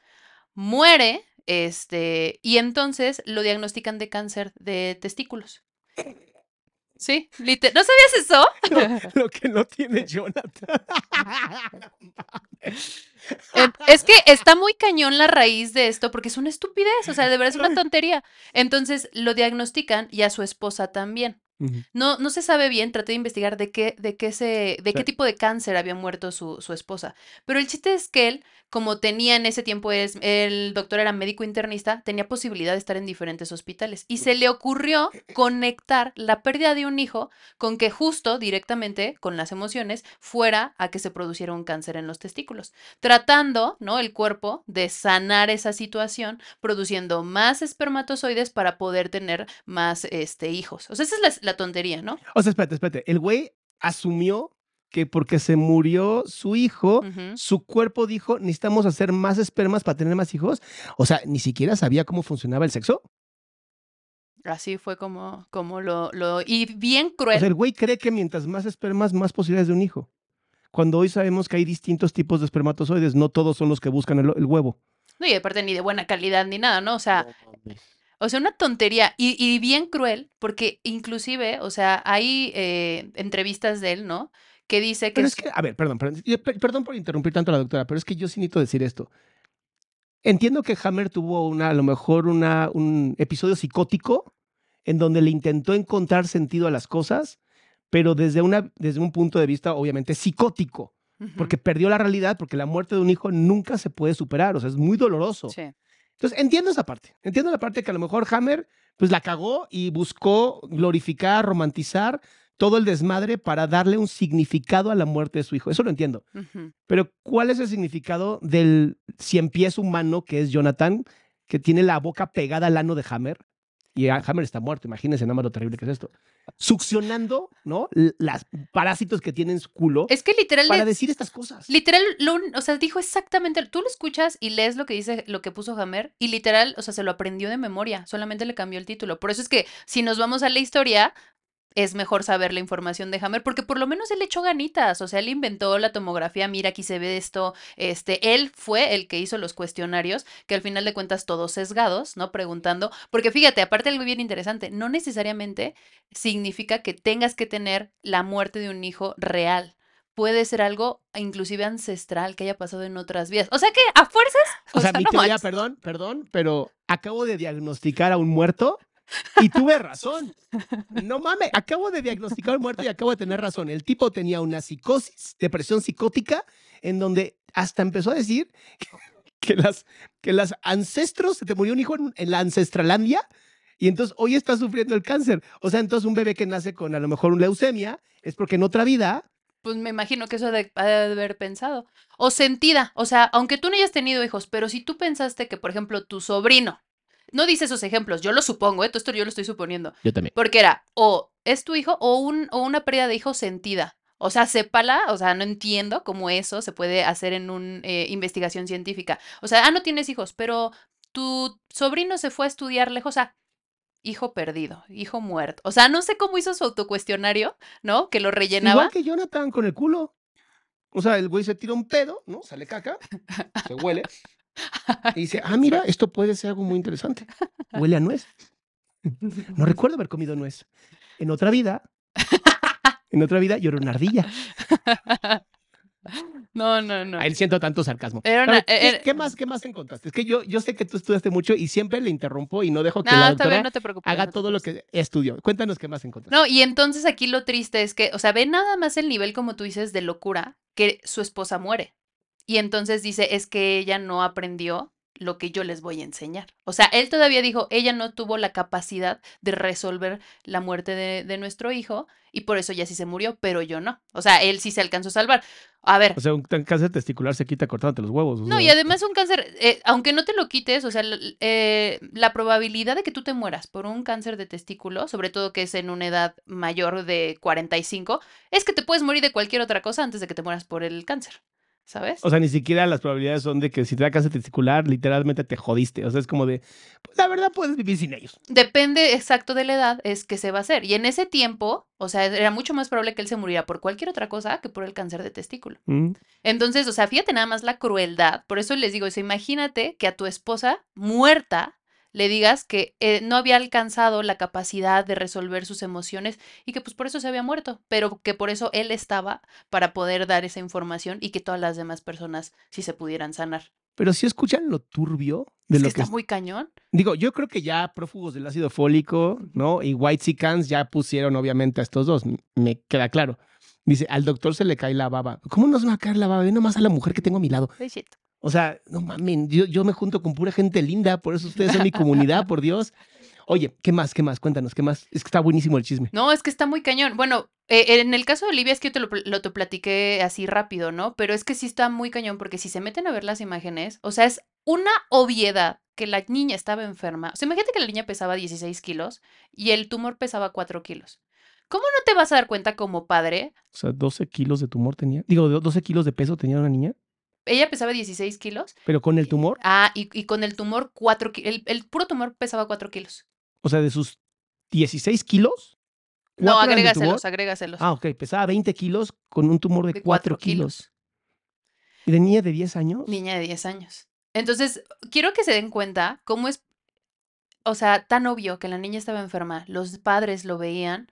Muere, este, y entonces lo diagnostican de cáncer de testículos. Sí, ¿no sabías eso? Lo que no tiene Jonathan. Eh, Es que está muy cañón la raíz de esto porque es una estupidez, o sea, de verdad es una tontería. Entonces lo diagnostican y a su esposa también. No, no se sabe bien, traté de investigar de qué, de qué se, de qué tipo de cáncer había muerto su, su esposa. Pero el chiste es que él, como tenía en ese tiempo, el doctor era médico internista, tenía posibilidad de estar en diferentes hospitales. Y se le ocurrió conectar la pérdida de un hijo con que justo directamente, con las emociones, fuera a que se produciera un cáncer en los testículos. Tratando, ¿no? El cuerpo de sanar esa situación, produciendo más espermatozoides para poder tener más este, hijos. O sea, esa es la, la tontería, ¿no? O sea, espérate, espérate. El güey asumió que porque se murió su hijo, su cuerpo dijo, necesitamos hacer más espermas para tener más hijos. O sea, ni siquiera sabía cómo funcionaba el sexo. Así fue como, como lo, lo... Y bien O cruel. sea, el güey cree que mientras más espermas, más posibilidades de un hijo. Cuando hoy sabemos que hay distintos tipos de espermatozoides, no todos son los que buscan el, el huevo. No, y aparte ni de buena calidad ni nada, ¿no? O sea, o sea, una tontería y, y bien cruel, porque inclusive, o sea, hay eh, entrevistas de él, ¿no? Que dice que... Pero es que, a ver, perdón, perdón, por interrumpir tanto a la doctora, pero es que yo sí necesito decir esto. Entiendo que Hammer tuvo una, a lo mejor una, un episodio psicótico en donde le intentó encontrar sentido a las cosas, pero desde, una, desde un punto de vista obviamente psicótico, porque perdió la realidad, porque la muerte de un hijo nunca se puede superar, o sea, es muy doloroso. sí. Entonces, entiendo esa parte. Entiendo la parte que a lo mejor Hammer pues la cagó y buscó glorificar, romantizar todo el desmadre para darle un significado a la muerte de su hijo. Eso lo entiendo. Pero ¿cuál es el significado del cien pies humano que es Jonathan, que tiene la boca pegada al ano de Hammer? Y a- Hammer está muerto, imagínense nada más lo terrible que es esto. Succionando, ¿no? Las parásitos que tiene en su culo Es que literal... para decir estas cosas. Literal, lo o sea, dijo exactamente, tú lo escuchas y lees lo que dice, lo que puso Hammer, y literal, o sea, se lo aprendió de memoria, solamente le cambió el título. Por eso es que si nos vamos a la historia, es mejor saber la información de Hammer, porque por lo menos él le echó ganitas, o sea, él inventó la tomografía, mira, aquí se ve esto, este, él fue el que hizo los cuestionarios, que al final de cuentas todos sesgados, ¿no? Preguntando, porque fíjate, aparte algo bien interesante, no necesariamente significa que tengas que tener la muerte de un hijo real. Puede ser algo inclusive ancestral que haya pasado en otras vidas. O sea que a fuerzas. O sea, mi no teoría, perdón, perdón, pero acabo de diagnosticar a un muerto y tuve razón. No mames, acabo de diagnosticar muerto y acabo de tener razón. El tipo tenía una psicosis, depresión psicótica, en donde hasta empezó a decir que las, que las ancestros, se te murió un hijo en, en la ancestralandia y entonces hoy está sufriendo el cáncer. O sea, entonces un bebé que nace con a lo mejor una leucemia es porque en otra vida Pues me imagino que eso ha de, ha de haber pensado. O sentida, o sea, aunque tú no hayas tenido hijos, pero si tú pensaste que, por ejemplo, tu sobrino, no dice esos ejemplos, yo lo supongo, ¿eh? todo esto yo lo estoy suponiendo, Yo también. porque era o es tu hijo o, un, o una pérdida de hijo sentida. O sea, sépala, o sea, no entiendo cómo eso se puede hacer en una investigación científica. O sea, ah, no tienes hijos, pero tu sobrino se fue a estudiar lejos a hijo perdido, hijo muerto. O sea, no sé cómo hizo su autocuestionario, ¿no? Que lo rellenaba. Igual que Jonathan con el culo. O sea, el güey se tira un pedo, ¿no? Sale caca, se huele. Y dice, ah, mira, esto puede ser algo muy interesante. Huele a nuez. No recuerdo haber comido nuez. En otra vida, en otra vida yo era una ardilla. No, no, no. Ahí siento tanto sarcasmo. Era A una- ver, ¿qué, era- qué más, ¿Qué más encontraste? Es que yo, yo sé que tú estudiaste mucho y siempre le interrumpo y no dejo que No, la doctora bien, no te preocupes. haga no te todo lo que estudió. Cuéntanos qué más encontraste. No, y entonces aquí lo triste es que, o sea, ve nada más el nivel, como tú dices, de locura, que su esposa muere. Y entonces dice, es que ella no aprendió lo que yo les voy a enseñar. O sea, él todavía dijo, ella no tuvo la capacidad de resolver la muerte de, de nuestro hijo y por eso ella sí se murió, pero yo no. O sea, él sí se alcanzó a salvar. A ver, O sea, un cáncer testicular se quita cortándote los huevos. o no, y además un cáncer, eh, aunque no te lo quites, o sea, eh, la probabilidad de que tú te mueras por un cáncer de testículo, sobre todo que es en una edad mayor de 45, es que te puedes morir de cualquier otra cosa antes de que te mueras por el cáncer, ¿sabes? O sea, ni siquiera las probabilidades son de que si te da cáncer testicular, literalmente te jodiste. O sea, es como de, pues la verdad puedes vivir sin ellos. Depende exacto de la edad, es que se va a hacer. Y en ese tiempo, o sea, era mucho más probable que él se muriera por cualquier otra cosa que por el cáncer de testículo. Mm. Entonces, o sea, fíjate nada más la crueldad. Por eso les digo, o sea, imagínate que a tu esposa muerta le digas que eh, no había alcanzado la capacidad de resolver sus emociones y que pues por eso se había muerto, pero que por eso él estaba para poder dar esa información y que todas las demás personas sí se pudieran sanar. Pero si escuchan lo turbio de Es lo que que... está muy cañón. Digo, yo creo que ya prófugos del ácido fólico, ¿no? Y White Cans ya pusieron obviamente a estos dos, me queda claro. Dice, al doctor se le cae la baba. ¿Cómo no se me va a caer la baba? Ve nomás a la mujer que tengo a mi lado. O sea, no mames, yo, yo me junto con pura gente linda, por eso ustedes son mi comunidad, por Dios. Oye, ¿qué más? ¿Qué más? Cuéntanos, ¿qué más? Es que está buenísimo el chisme. No, es que está muy cañón. Bueno, eh, en el caso de Olivia es que yo te lo, te platiqué así rápido, ¿no? Pero es que sí está muy cañón porque si se meten a ver las imágenes, o sea, es una obviedad que la niña estaba enferma. O sea, imagínate que la niña pesaba 16 kilos y el tumor pesaba 4 kilos. ¿Cómo no te vas a dar cuenta como padre? O sea, 12 kilos de tumor tenía. Digo, de- 12 kilos de peso tenía una niña, Ella pesaba 16 kilos. pero con el tumor, Ah, y, y con el tumor 4 kilos. El, el puro tumor pesaba 4 kilos. o sea, de sus 16 kilos. No, ¿cuatro eran de agrégaselos, agrégaselos. Ah, ok, pesaba 20 kilos con un tumor de, de 4 kilos. ¿Y de niña de 10 años? Niña de 10 años. Entonces, quiero que se den cuenta cómo es, o sea, tan obvio que la niña estaba enferma, los padres lo veían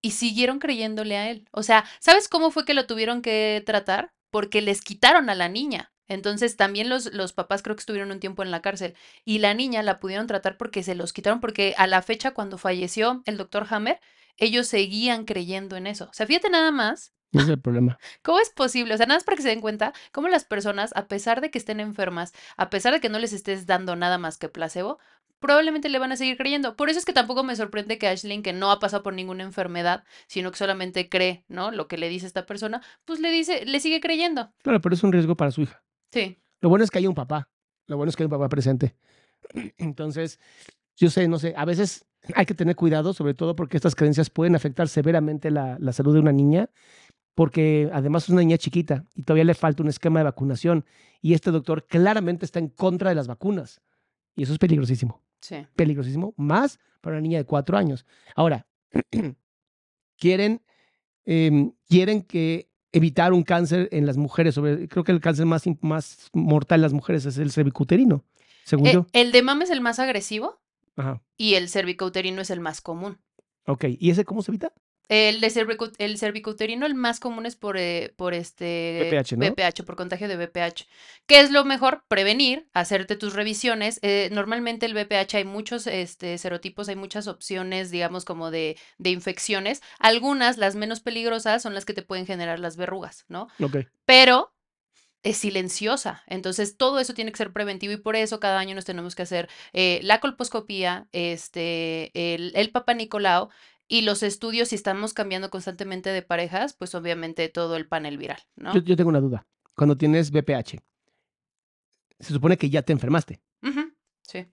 y siguieron creyéndole a él. O sea, ¿sabes cómo fue que lo tuvieron que tratar? Porque les quitaron a la niña. Entonces, también los, los papás creo que estuvieron un tiempo en la cárcel y la niña la pudieron tratar porque se los quitaron, porque a la fecha cuando falleció el doctor Hammer, ellos seguían creyendo en eso. O sea, fíjate nada más Ese es el problema. ¿Cómo es posible? O sea, nada más para que se den cuenta cómo las personas, a pesar de que estén enfermas, a pesar de que no les estés dando nada más que placebo, probablemente le van a seguir creyendo. Por eso es que tampoco me sorprende que Ashley, que no ha pasado por ninguna enfermedad, sino que solamente cree, ¿no? Lo que le dice esta persona, pues le dice, le sigue creyendo. Claro, pero es un riesgo para su hija. Sí. Lo bueno es que hay un papá. Lo bueno es que hay un papá presente. Entonces, yo sé, no sé, a veces hay que tener cuidado, sobre todo porque estas creencias pueden afectar severamente la, la salud de una niña, porque además es una niña chiquita y todavía le falta un esquema de vacunación. Y este doctor claramente está en contra de las vacunas. Y eso es peligrosísimo, Sí. peligrosísimo, más para una niña de cuatro años. Ahora, quieren, em, quieren que evitar un cáncer en las mujeres. Sobre, creo que el cáncer más, más mortal en las mujeres es el cervicuterino, según Eh, yo. el de mama es el más agresivo Ajá. y el cervicouterino es el más común. Ok. ¿Y ese cómo se evita? El de cervicu- el cervicouterino, el más común es por, eh, por este VPH, ¿no? VPH, por contagio de VPH. ¿Qué es lo mejor? Prevenir, hacerte tus revisiones. Eh, normalmente el VPH hay muchos este, serotipos, hay muchas opciones, digamos, como de, de infecciones. Algunas, las menos peligrosas, son las que te pueden generar las verrugas, ¿no? Ok. pero es silenciosa. Entonces, todo eso tiene que ser preventivo y por eso cada año nos tenemos que hacer eh, la colposcopía, este, el, el Papa Nicolau y los estudios, si estamos cambiando constantemente de parejas, pues obviamente todo el panel viral, ¿no? Yo, yo tengo una duda. Cuando tienes VPH, se supone que ya te enfermaste. Sí.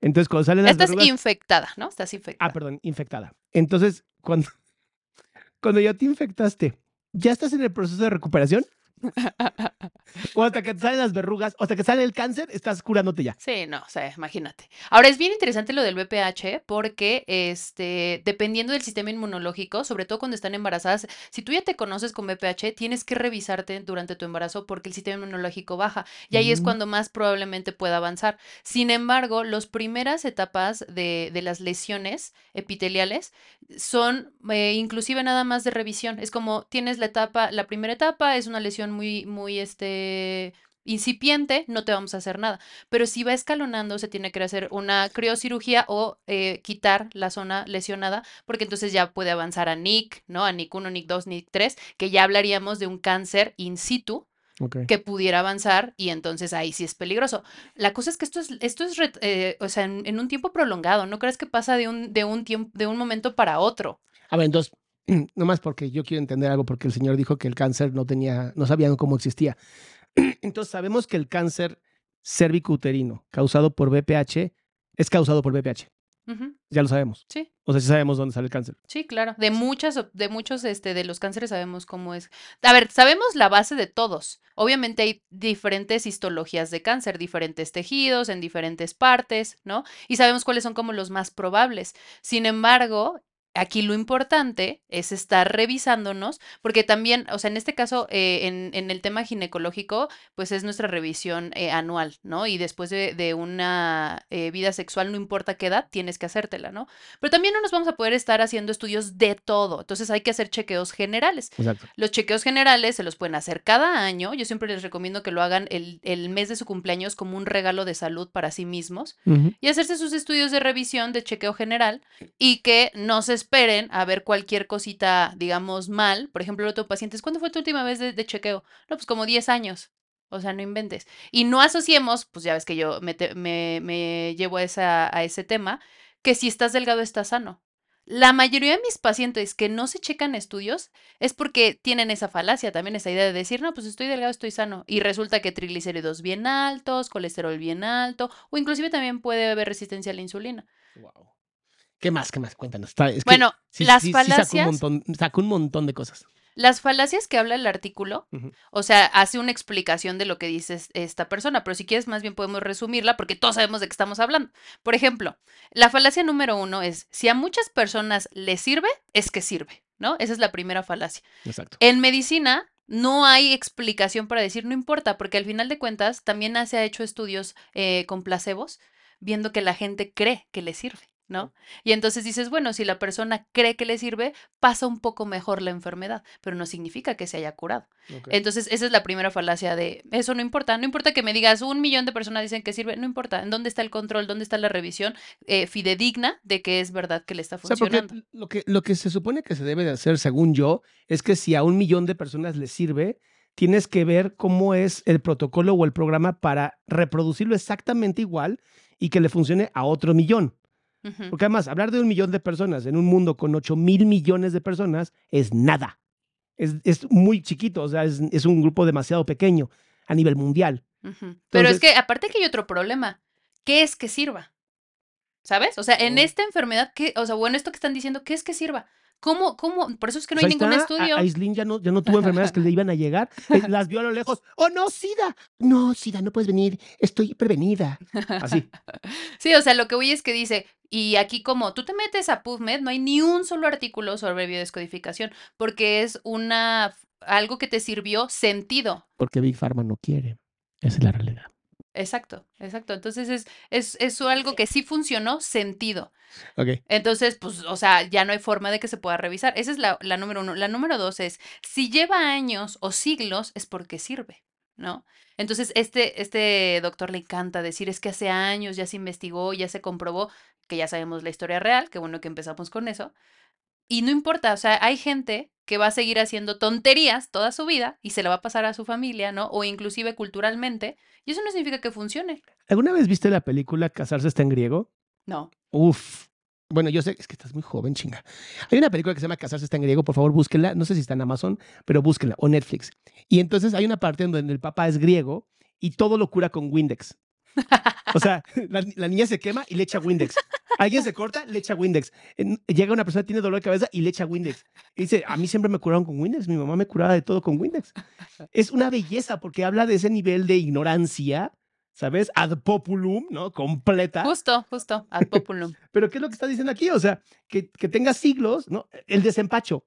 Entonces, cuando salen las Estás verrugas... infectada, ¿no? Estás infectada. Ah, perdón, infectada. Entonces, cuando, cuando ya te infectaste, ¿ya estás en el proceso de recuperación? O hasta que te salen las verrugas, o hasta que sale el cáncer, estás curándote ya. Sí, no, o sea, imagínate. Ahora es bien interesante lo del VPH porque, este, dependiendo del sistema inmunológico, sobre todo cuando están embarazadas, si tú ya te conoces con VPH, tienes que revisarte durante tu embarazo porque el sistema inmunológico baja y ahí es cuando más probablemente pueda avanzar. Sin embargo, las primeras etapas de, de las lesiones epiteliales son eh, inclusive nada más de revisión. Es como tienes la etapa, la primera etapa es una lesión muy, muy, este, incipiente, no te vamos a hacer nada. Pero si va escalonando, se tiene que hacer una criocirugía o eh, quitar la zona lesionada, porque entonces ya puede avanzar a NIC, ¿no? A NIC 1, NIC 2, NIC 3, que ya hablaríamos de un cáncer in situ que pudiera avanzar y entonces ahí sí es peligroso. La cosa es que esto es, esto es, eh, o sea, en, en un tiempo prolongado, no crees que pasa de un, de un tiempo, de un momento para otro. A ver, entonces, nomás porque yo quiero entender algo, porque el señor dijo que el cáncer no tenía, no sabían cómo existía. Entonces, sabemos que el cáncer cervicouterino causado por VPH es causado por. Ujú, Ya lo sabemos. Sí. O sea, sí sabemos dónde sale el cáncer. Sí, claro. De muchas, de muchos, este, de los cánceres sabemos cómo es. A ver, sabemos la base de todos. Obviamente hay diferentes histologías de cáncer, diferentes tejidos, en diferentes partes, ¿no? Y sabemos cuáles son como los más probables. Sin embargo, aquí lo importante es estar revisándonos, porque también, o sea, en este caso, eh, en, en el tema ginecológico, pues es nuestra revisión eh, anual, ¿no? Y después de, de una eh, vida sexual, no importa qué edad, tienes que hacértela, ¿no? Pero también no nos vamos a poder estar haciendo estudios de todo. Entonces hay que hacer chequeos generales. Exacto. Los chequeos generales se los pueden hacer cada año. Yo siempre les recomiendo que lo hagan el, el mes de su cumpleaños como un regalo de salud para sí mismos y hacerse sus estudios de revisión de chequeo general y que no se esperen a ver cualquier cosita, digamos, mal. Por ejemplo, el otro paciente, ¿cuándo fue tu última vez de, chequeo? No, pues como 10 años. O sea, no inventes. Y no asociemos, pues ya ves que yo me, te- me, me llevo a, esa, a ese tema, que si estás delgado estás sano. La mayoría de mis pacientes que no se checan estudios es porque tienen esa falacia, también esa idea de decir, no, pues estoy delgado, estoy sano. Y resulta que triglicéridos bien altos, colesterol bien alto, o inclusive también puede haber resistencia a la insulina. Wow. ¿Qué más? ¿Qué más? Cuéntanos. Está- es que Bueno, sí- las sí- sí sacó un falacias, montón- sacó un montón de cosas. las falacias que habla el artículo, o sea, hace una explicación de lo que dice es- esta persona, pero si quieres más bien podemos resumirla porque todos sabemos de qué estamos hablando. Por ejemplo, la falacia número uno es, si a muchas personas les sirve, es que sirve, ¿no? Esa es la primera falacia. Exacto. En medicina no hay explicación para decir no importa, porque al final de cuentas también se ha hecho estudios eh, con placebos viendo que la gente cree que le sirve, ¿no? Y entonces dices, bueno, si la persona cree que le sirve, pasa un poco mejor la enfermedad, pero no significa que se haya curado. Entonces, esa es la primera falacia de eso no importa. No importa que me digas un millón de personas dicen que sirve, no importa. ¿En dónde está el control? ¿Dónde está la revisión eh, fidedigna de que es verdad que le está O sea, porque funcionando? lo que, lo que se supone que se debe de hacer, según yo, es que si a un millón de personas les sirve, tienes que ver cómo es el protocolo o el programa para reproducirlo exactamente igual y que le funcione a otro millón. Porque además, hablar de un millón de personas en un mundo con 8 mil millones de personas es nada. Es, es muy chiquito, o sea, es, es un grupo demasiado pequeño a nivel mundial. Pero es que aparte que hay otro problema. ¿Qué es que sirva? ¿Sabes? O sea, en Oh. esta enfermedad, ¿qué, o sea, bueno, esto que están diciendo, ¿qué es que sirva? ¿Cómo, cómo? Por eso es que no Pues hay ningún está, a- estudio. Aislinn ya no, ya no tuvo enfermedades que le iban a llegar. eh, Las vio a lo lejos. ¡Oh, no, SIDA! No, SIDA, no puedes venir. Estoy prevenida. Así. Sí, o sea, lo que voy es que dice, y aquí como tú te metes a PubMed, no hay ni un solo artículo sobre biodescodificación, porque es una algo que te sirvió sentido. Porque Big Pharma no quiere. Esa es la realidad. Exacto, exacto. Entonces es, es, es algo que sí funcionó, sentido. Ok. Entonces, pues, o sea, ya no hay forma de que se pueda revisar. Esa es la, la número uno. La número dos es, si lleva años o siglos, es porque sirve, ¿no? Entonces, este, este doctor le encanta decir, es que hace años ya se investigó, ya se comprobó, que ya sabemos la historia real, qué bueno que empezamos con eso. Y no importa, o sea, hay gente que va a seguir haciendo tonterías toda su vida y se la va a pasar a su familia, ¿no? O inclusive culturalmente. Y eso no significa que funcione. ¿Alguna vez viste la película Casarse está en griego? No. Uf. Bueno, yo sé, es que estás muy joven, chinga. Hay una película que se llama Casarse está en griego, por favor, búsquenla. No sé si está en Amazon, pero búsquenla, o Netflix. Y entonces hay una parte donde el papá es griego y todo lo cura con Windex. O sea, la, la niña se quema y le echa Windex. Alguien se corta, le echa Windex. Llega una persona que tiene dolor de cabeza y le echa Windex. Y dice, a mí siempre me curaron con Windex, mi mamá me curaba de todo con Windex. Es una belleza porque habla de ese nivel de ignorancia, ¿sabes? Ad populum, ¿no? Completa. Justo, justo, ad populum. Pero ¿qué es lo que está diciendo aquí? O sea, que, que tenga siglos, ¿no? El desempacho.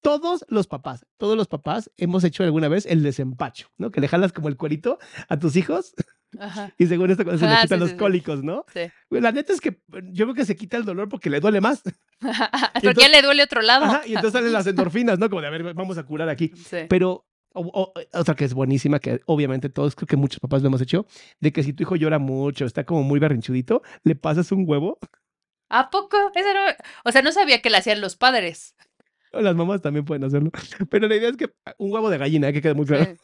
Todos los papás, todos los papás hemos hecho alguna vez el desempacho, ¿no? Que le jalas como el cuerito a tus hijos Ajá. y según esto cuando se le Ah, quitan sí, los sí, cólicos, ¿no? Sí. La neta es que yo creo que se quita el dolor porque le duele más. Porque entonces- ya le duele otro lado. Ajá, y entonces salen las endorfinas, ¿no? Como de, a ver, vamos a curar aquí. Sí. Pero o- o- otra que es buenísima, que obviamente todos, creo que muchos papás lo hemos hecho, de que si tu hijo llora mucho, está como muy berrinchudito, le pasas un huevo. ¿A poco? Eso no- O sea, no sabía que lo hacían los padres. Las mamás también pueden hacerlo. Pero la idea es que un huevo de gallina, ¿eh? que quede muy claro.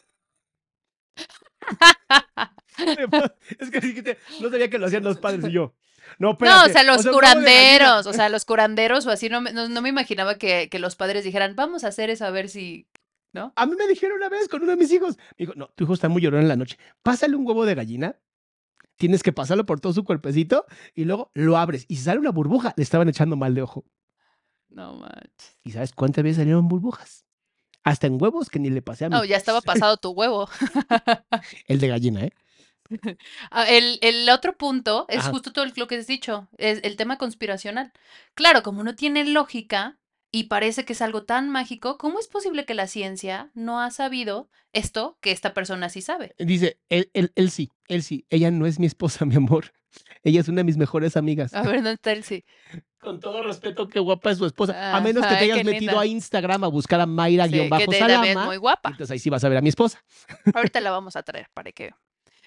Es que dijiste, no sabía que lo hacían los padres y yo. No, No, o sea, los curanderos, o sea, los curanderos o así, no me, no, no me imaginaba que, que los padres dijeran, vamos a hacer eso a ver si, ¿no? A mí me dijeron una vez con uno de mis hijos. Me dijo, no, tu hijo está muy llorón en la noche. Pásale un huevo de gallina. Tienes que pasarlo por todo su cuerpecito y luego lo abres. Y si sale una burbuja, le estaban echando mal de ojo. No manches. ¿Y sabes cuántas veces salieron burbujas? Hasta en huevos que ni le pasé a mí. No, ya estaba pasado tu huevo. El de gallina, ¿eh? Ah, El, el otro punto es Ajá. justo todo lo que has dicho, es el tema conspiracional. Claro, como no tiene lógica y parece que es algo tan mágico, ¿cómo es posible que la ciencia no ha sabido esto que esta persona sí sabe? Dice, él, él, él sí, él sí. Ella no es mi esposa, mi amor. Ella es una de mis mejores amigas. A ver, ¿dónde está el sí? Con todo respeto, qué guapa es su esposa. A menos que te hayas metido linda. a Instagram a buscar a Mayra Sí, que bajo te- muy guapa. Entonces ahí sí vas a ver a mi esposa. Ahorita la vamos a traer para que...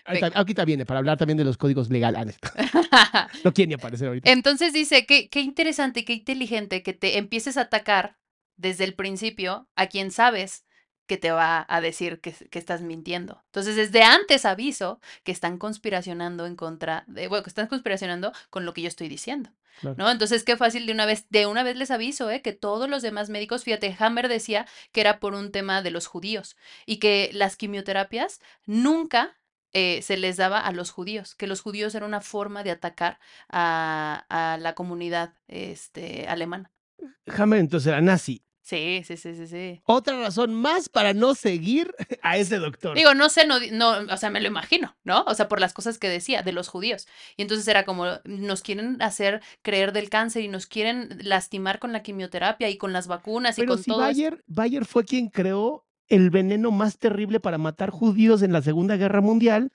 Ahorita, ahorita viene para hablar también de los códigos legales. No quiere ni aparecer ahorita. Entonces dice, qué, qué interesante y qué inteligente que te empieces a atacar desde el principio a quien sabes que te va a decir que, que estás mintiendo. Entonces, desde antes aviso que están conspiracionando en contra de, bueno, que están conspiracionando con lo que yo estoy diciendo. Claro. ¿No? Entonces, qué fácil de una vez, de una vez les aviso, ¿eh? que todos los demás médicos, fíjate, Hammer decía que era por un tema de los judíos y que las quimioterapias nunca eh, se les daba a los judíos, que los judíos era una forma de atacar a, a la comunidad este, alemana. Hammer entonces era nazi. Sí, sí, sí, sí, sí. Otra razón más para no seguir a ese doctor. Digo, no sé, no, no, o sea, me lo imagino, ¿no? O sea, por las cosas que decía de los judíos. Y entonces era como, nos quieren hacer creer del cáncer y nos quieren lastimar con la quimioterapia y con las vacunas y Pero con si todo. Bayer, Bayer fue quien creó el veneno más terrible para matar judíos en la Segunda Guerra Mundial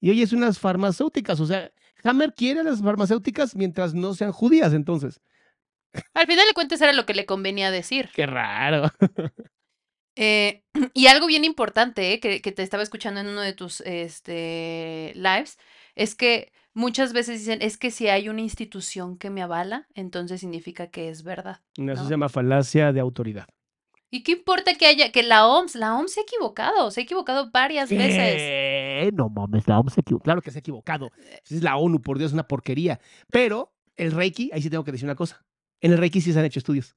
y hoy es unas farmacéuticas. O sea, Hammer quiere a las farmacéuticas mientras no sean judías, entonces. Al final de cuentas era lo que le convenía decir. Qué raro. Eh, y algo bien importante eh, que, que te estaba escuchando en uno de tus este, lives es que muchas veces dicen, es que si hay una institución que me avala, entonces significa que es verdad. Eso ¿no? se llama falacia de autoridad. ¿Y qué importa que haya, que la OMS, la OMS se ha equivocado, se ha equivocado varias veces. No mames, la ONU se equivocó. Claro que se ha equivocado. Es la ONU, por Dios, es una porquería. Pero el Reiki, ahí sí tengo que decir una cosa. En el Reiki sí se han hecho estudios.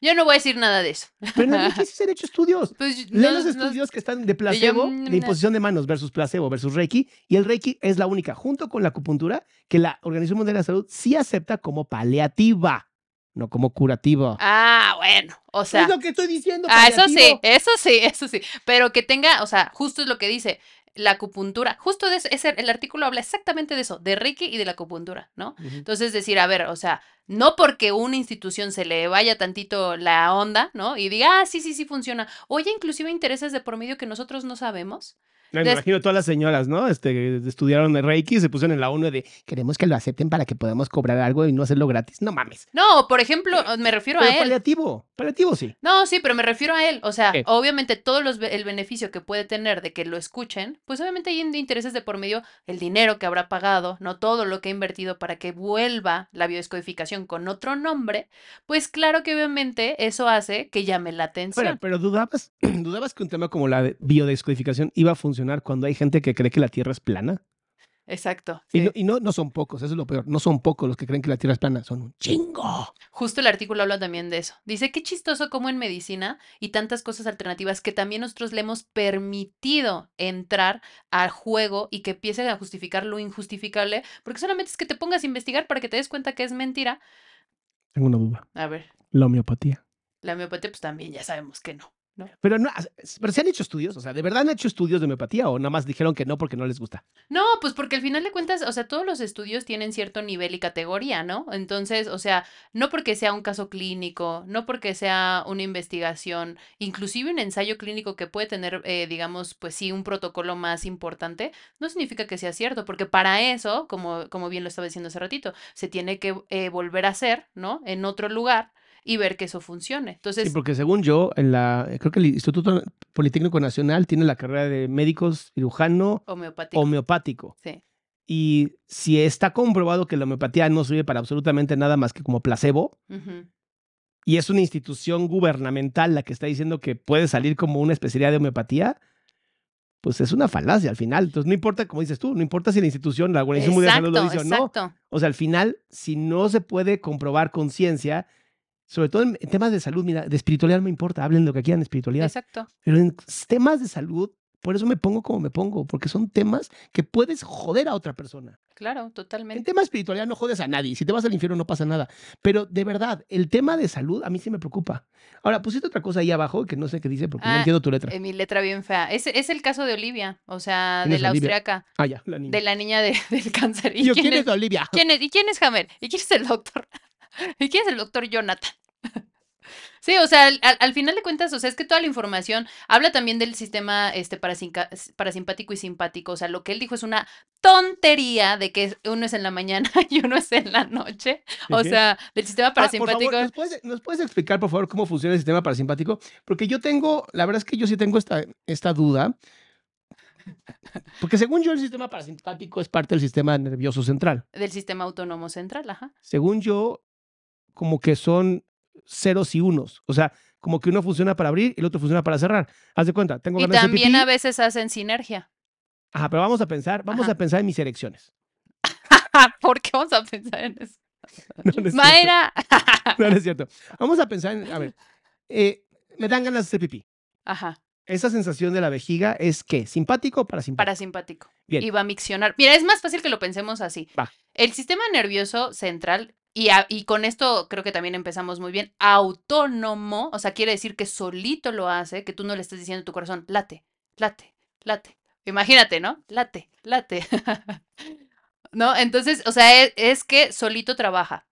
Yo no voy a decir nada de eso. Pero en el Reiki sí se han hecho estudios. Pues, los no- estudios que están de placebo, mm, de imposición de manos versus placebo versus Reiki. Y el Reiki es la única, junto con la acupuntura, que la Organización Mundial de la Salud sí acepta como paliativa, no como curativa. Ah, bueno, o sea. es lo que estoy diciendo. Ah, eso sí, eso sí, eso sí. Pero que tenga, o sea, justo es lo que dice. la acupuntura, justo de eso, ese, el artículo habla exactamente de eso, de Reiki y de la acupuntura, ¿no? Entonces decir, a ver, o sea, no porque una institución se le vaya tantito la onda, ¿no? Y diga, ah, sí, sí, sí funciona. Oye, inclusive intereses de por medio que nosotros no sabemos. Me imagino todas las señoras, ¿no? Este, estudiaron el Reiki y se pusieron en la ONU de queremos que lo acepten para que podamos cobrar algo y no hacerlo gratis. No mames. No, por ejemplo, me refiero Pero a él. paliativo, paliativo sí. No, sí, pero me refiero a él. O sea, ¿Qué? obviamente todo los, el beneficio que puede tener de que lo escuchen, pues obviamente hay in- intereses de por medio, el dinero que habrá pagado, no todo lo que ha invertido para que vuelva la biodescodificación con otro nombre, pues claro que obviamente eso hace que llame la atención. Bueno, pero dudabas, dudabas que un tema como la de biodescodificación iba a funcionar cuando hay gente que cree que la Tierra es plana. Exacto. Y, no, y no, no son pocos, eso es lo peor. No son pocos los que creen que la Tierra es plana, son un chingo. Justo el artículo habla también de eso. Dice, qué chistoso como en medicina y tantas cosas alternativas que también nosotros le hemos permitido entrar al juego y que empiecen a justificar lo injustificable, porque solamente es que te pongas a investigar para que te des cuenta que es mentira. Tengo una duda. A ver, La homeopatía. la homeopatía pues también ya sabemos que no. Pero, no, pero se han hecho estudios, o sea, ¿de verdad han hecho estudios de homeopatía o nada más dijeron que no porque no les gusta? No, pues porque al final de cuentas, o sea, todos los estudios tienen cierto nivel y categoría, ¿no? Entonces, o sea, no porque sea un caso clínico, no porque sea una investigación, inclusive un ensayo clínico que puede tener, eh, digamos, pues sí, un protocolo más importante, no significa que sea cierto, porque para eso, como, como bien lo estaba diciendo hace ratito, se tiene que eh, volver a hacer, ¿no? En otro lugar y ver que eso funcione. Entonces, Sí, porque según yo, en la, creo que el Instituto Politécnico Nacional tiene la carrera de médicos cirujano homeopático. homeopático. sí. Y si está comprobado que la homeopatía no sirve para absolutamente nada más que como placebo, Ujú. y es una institución gubernamental la que está diciendo que puede salir como una especialidad de homeopatía, pues es una falacia al final. Entonces no importa, como dices tú, no importa si la institución, la Organización Mundial de Salud lo Exacto, dice o no. exacto. O sea, al final, si no se puede comprobar con ciencia, sobre todo en, en temas de salud, mira, de espiritualidad no me importa, hablen lo que quieran de espiritualidad, Exacto. pero en temas de salud, por eso me pongo como me pongo, porque son temas que puedes joder a otra persona. Claro, En totalmente. tema de espiritualidad no jodes a nadie. Si te vas al infierno no pasa nada. Pero de verdad, el tema de salud a mí sí me preocupa. Ahora, pusiste otra cosa ahí abajo que no sé qué dice porque no Ah, entiendo tu letra. Eh, mi letra bien fea. Es, es el caso de Olivia, o sea, ¿Quién de es la Olivia? austriaca, Ah, ya, la niña. de la niña de- del cáncer. Y yo, ¿quién es Olivia? quién es- ¿Y quién es Hammer? ¿Y quién es el doctor? ¿Y quién es el doctor Jonathan? Sí, o sea, al, al- al final de cuentas, o sea, es que toda la información habla también del sistema este parasimpático y simpático. O sea, lo que él dijo es una tontería de que uno es en la mañana y uno es en la noche. ¿De O sea, del sistema Ah, parasimpático. favor, ¿nos puedes, nos puedes explicar, por favor, cómo funciona el sistema parasimpático? Porque yo tengo, la verdad es que yo sí tengo esta, esta duda. Porque según yo, el sistema parasimpático es parte del sistema nervioso central. del sistema autónomo central, ajá. Según yo, como que son ceros y unos. O sea, como que uno funciona para abrir y el otro funciona para cerrar. Haz de cuenta, tengo Y ganas también a veces hacen sinergia. Ajá, pero vamos a pensar, vamos Ajá. a pensar en mis erecciones. ¿Por qué vamos a pensar en eso? No, no es cierto. Mayra. No, no es cierto. Vamos a pensar en, a ver, eh, me dan ganas de hacer pipí. Ajá, Esa sensación de la vejiga es qué, simpático o parasimpático. parasimpático. Bien. Y va a miccionar. Mira, es más fácil que lo pensemos así. Va. El sistema nervioso central, y, y con esto creo que también empezamos muy bien, autónomo, o sea, quiere decir que solito lo hace, que tú no le estés diciendo a tu corazón, late, late, late. Imagínate, ¿no? Late, late. ¿No? Entonces, o sea, es, es que solito trabaja.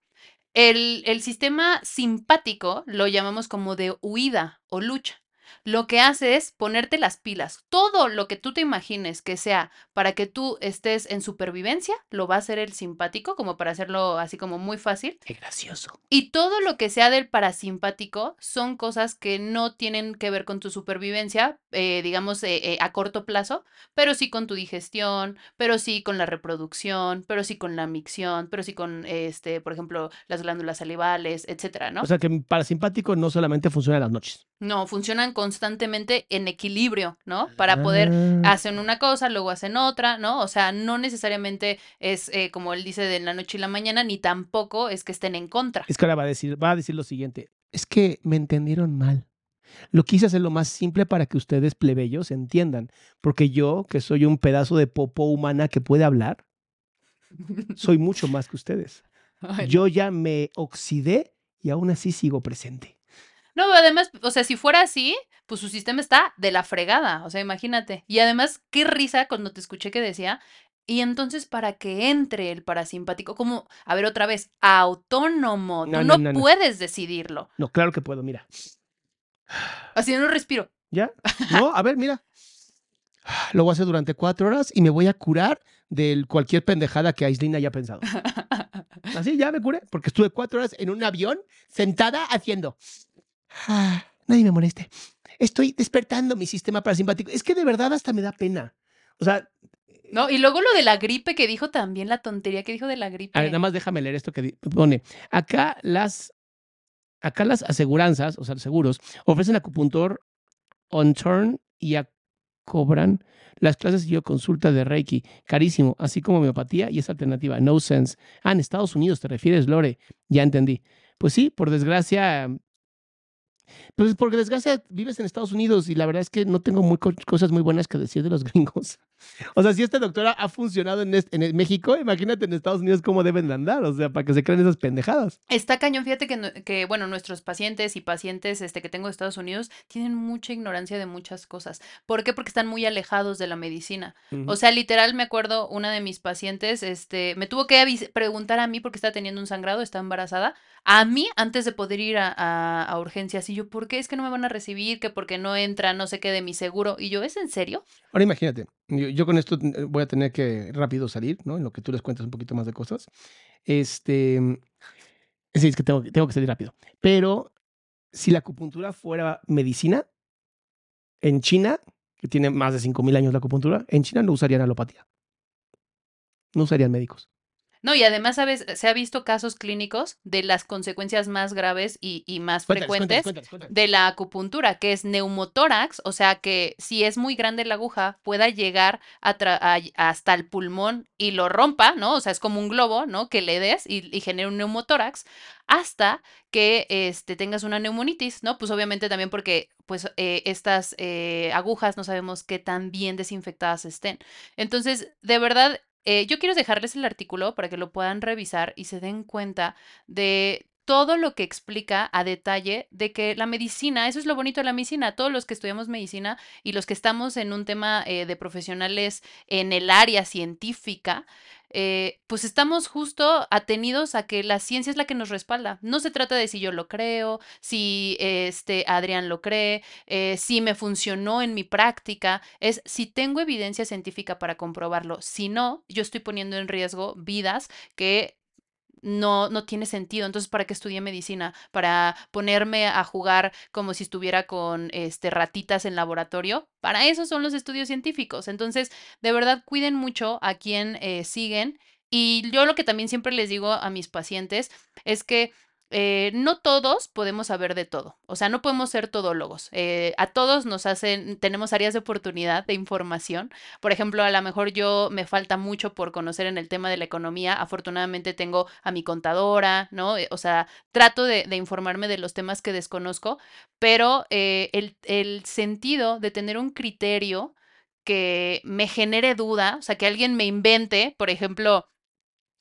El, el sistema simpático lo llamamos como de huida o lucha. Lo que hace es ponerte las pilas. Todo lo que tú te imagines que sea para que tú estés en supervivencia, lo va a hacer el simpático, como para hacerlo así como muy fácil. Qué gracioso. Y todo lo que sea del parasimpático son cosas que no tienen que ver con tu supervivencia, eh, digamos, eh, eh, a corto plazo, pero sí con tu digestión, pero sí con la reproducción, pero sí con la micción, pero sí con, este, por ejemplo, las glándulas salivales, etcétera, ¿no? O sea que mi parasimpático no solamente funciona en las noches. no, funcionan constantemente en equilibrio, ¿no? Para poder Ah. hacen una cosa, luego hacen otra, ¿no? O sea, no necesariamente es eh, como él dice de la noche y la mañana, ni tampoco es que estén en contra. Es que ahora va a decir, va a decir lo siguiente. Es que me entendieron mal. Lo quise hacer lo más simple para que ustedes plebeyos entiendan. Porque yo, que soy un pedazo de popo humana que puede hablar, soy mucho más que ustedes. Yo ya me oxidé y aún así sigo presente. No, además, o sea, si fuera así, pues su sistema está de la fregada, o sea, imagínate. Y además, qué risa cuando te escuché que decía, y entonces para que entre el parasimpático, como, a ver otra vez, autónomo, No, tú no, no, no, no. puedes decidirlo. No, claro que puedo, mira. Así no respiro. ¿Ya? No, a ver, mira. Lo voy a hacer durante cuatro horas y me voy a curar de cualquier pendejada que Aislinn haya pensado. Así ya me curé, porque estuve cuatro horas en un avión sentada haciendo. "Ah, nadie me moleste. Estoy despertando mi sistema parasimpático. Es que de verdad hasta me da pena. O sea, No, y luego lo de la gripe que dijo también, la tontería que dijo de la gripe. a ver, nada más déjame leer esto que pone. Acá las, acá las aseguranzas, o sea, los seguros, ofrecen acupuntor on turn y a- cobran las clases y yo consulta de Reiki, carísimo, así como homeopatía y es alternativa, no sense. Ah, en Estados Unidos te refieres, Lore, ya entendí. Pues sí, por desgracia, pues por desgracia vives en Estados Unidos y la verdad es que no tengo muy co- cosas muy buenas que decir de los gringos. O sea, si esta doctora ha funcionado en, este- México, imagínate en Estados Unidos cómo deben de andar, o sea, para que se crean esas pendejadas. Está cañón, fíjate que, no- que, bueno, nuestros pacientes y pacientes este, que tengo de Estados Unidos tienen mucha ignorancia de muchas cosas. ¿Por qué? Porque están muy alejados de la medicina. O sea, literal, me acuerdo, una de mis pacientes, este, me tuvo que preguntar a mí porque estaba teniendo un sangrado, estaba embarazada, a mí antes de poder ir a, a- a urgencias. Y yo, ¿por qué es que no me van a recibir? Que porque no entra, no sé qué de mi seguro. Y yo, ¿es en serio? Ahora imagínate, yo, con esto eh, voy a tener que rápido salir, ¿no? En lo que tú les cuentas un poquito más de cosas. Este, sí, es que tengo, tengo que salir rápido. Pero si la acupuntura fuera medicina, en China, que tiene más de 5.000 años la acupuntura, en China no usarían alopatía. No usarían médicos. No, y además, ¿sabes? Se ha visto casos clínicos de las consecuencias más graves y, y más Cuéntales, frecuentes cuéntales, cuéntales, cuéntales. de la acupuntura, que es neumotórax, o sea que si es muy grande la aguja, pueda llegar a tra- a- hasta el pulmón y lo rompa, ¿no? O sea, es como un globo, ¿no? Que le des y, y genere un neumotórax hasta que este, tengas una neumonitis, ¿no? Pues obviamente también porque pues eh, estas eh, agujas no sabemos qué tan bien desinfectadas estén. Entonces, de verdad, eh, yo quiero dejarles el artículo para que lo puedan revisar y se den cuenta de todo lo que explica a detalle de que la medicina, eso es lo bonito de la medicina, todos los que estudiamos medicina y los que estamos en un tema eh, de profesionales en el área científica, eh, pues estamos justo atenidos a que la ciencia es la que nos respalda. No se trata de si yo lo creo, si este Adrián lo cree, eh, si me funcionó en mi práctica, es si tengo evidencia científica para comprobarlo. Si no, yo estoy poniendo en riesgo vidas que no, no tiene sentido. Entonces, ¿para qué estudié medicina? ¿Para ponerme a jugar como si estuviera con este, ratitas en laboratorio? Para eso son los estudios científicos. Entonces, de verdad, cuiden mucho a quien eh, siguen. Y yo lo que también siempre les digo a mis pacientes es que eh, no todos podemos saber de todo, o sea, no podemos ser todólogos. Eh, a todos nos hacen, tenemos áreas de oportunidad de información. Por ejemplo, a lo mejor yo me falta mucho por conocer en el tema de la economía. Afortunadamente tengo a mi contadora, ¿no? Eh, O sea, trato de, informarme de los temas que desconozco, pero el, el sentido de tener un criterio que me genere duda, o sea, que alguien me invente, por ejemplo,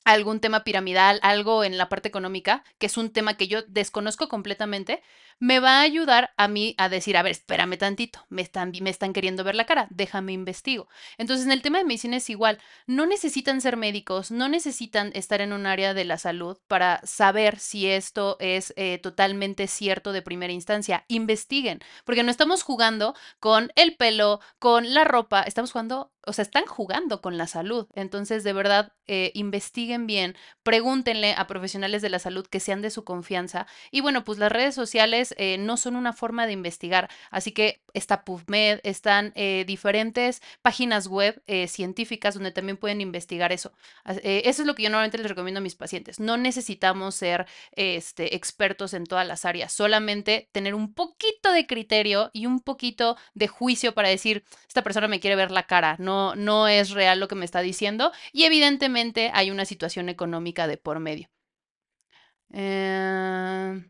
algún tema piramidal, algo en la parte económica, que es un tema que yo desconozco completamente, me va a ayudar a mí a decir, a ver, espérame tantito, me están, me están queriendo ver la cara, déjame investigo. Entonces, en el tema de medicina es igual, no necesitan ser médicos, no necesitan estar en un área de la salud para saber si esto es eh, totalmente cierto de primera instancia. Investiguen, porque no estamos jugando con el pelo, con la ropa, estamos jugando, o sea, están jugando con la salud. Entonces, de verdad, eh, investiguen bien, pregúntenle a profesionales de la salud que sean de su confianza. Y bueno, pues las redes sociales eh, no son una forma de investigar, así que está PubMed, están eh, diferentes páginas web eh, científicas donde también pueden investigar eso. Eso es lo que yo normalmente les recomiendo a mis pacientes. No necesitamos ser este, expertos en todas las áreas, solamente tener un poquito de criterio y un poquito de juicio para decir, esta persona me quiere ver la cara, no, no es real lo que me está diciendo y evidentemente hay una situación económica de por medio. Eh,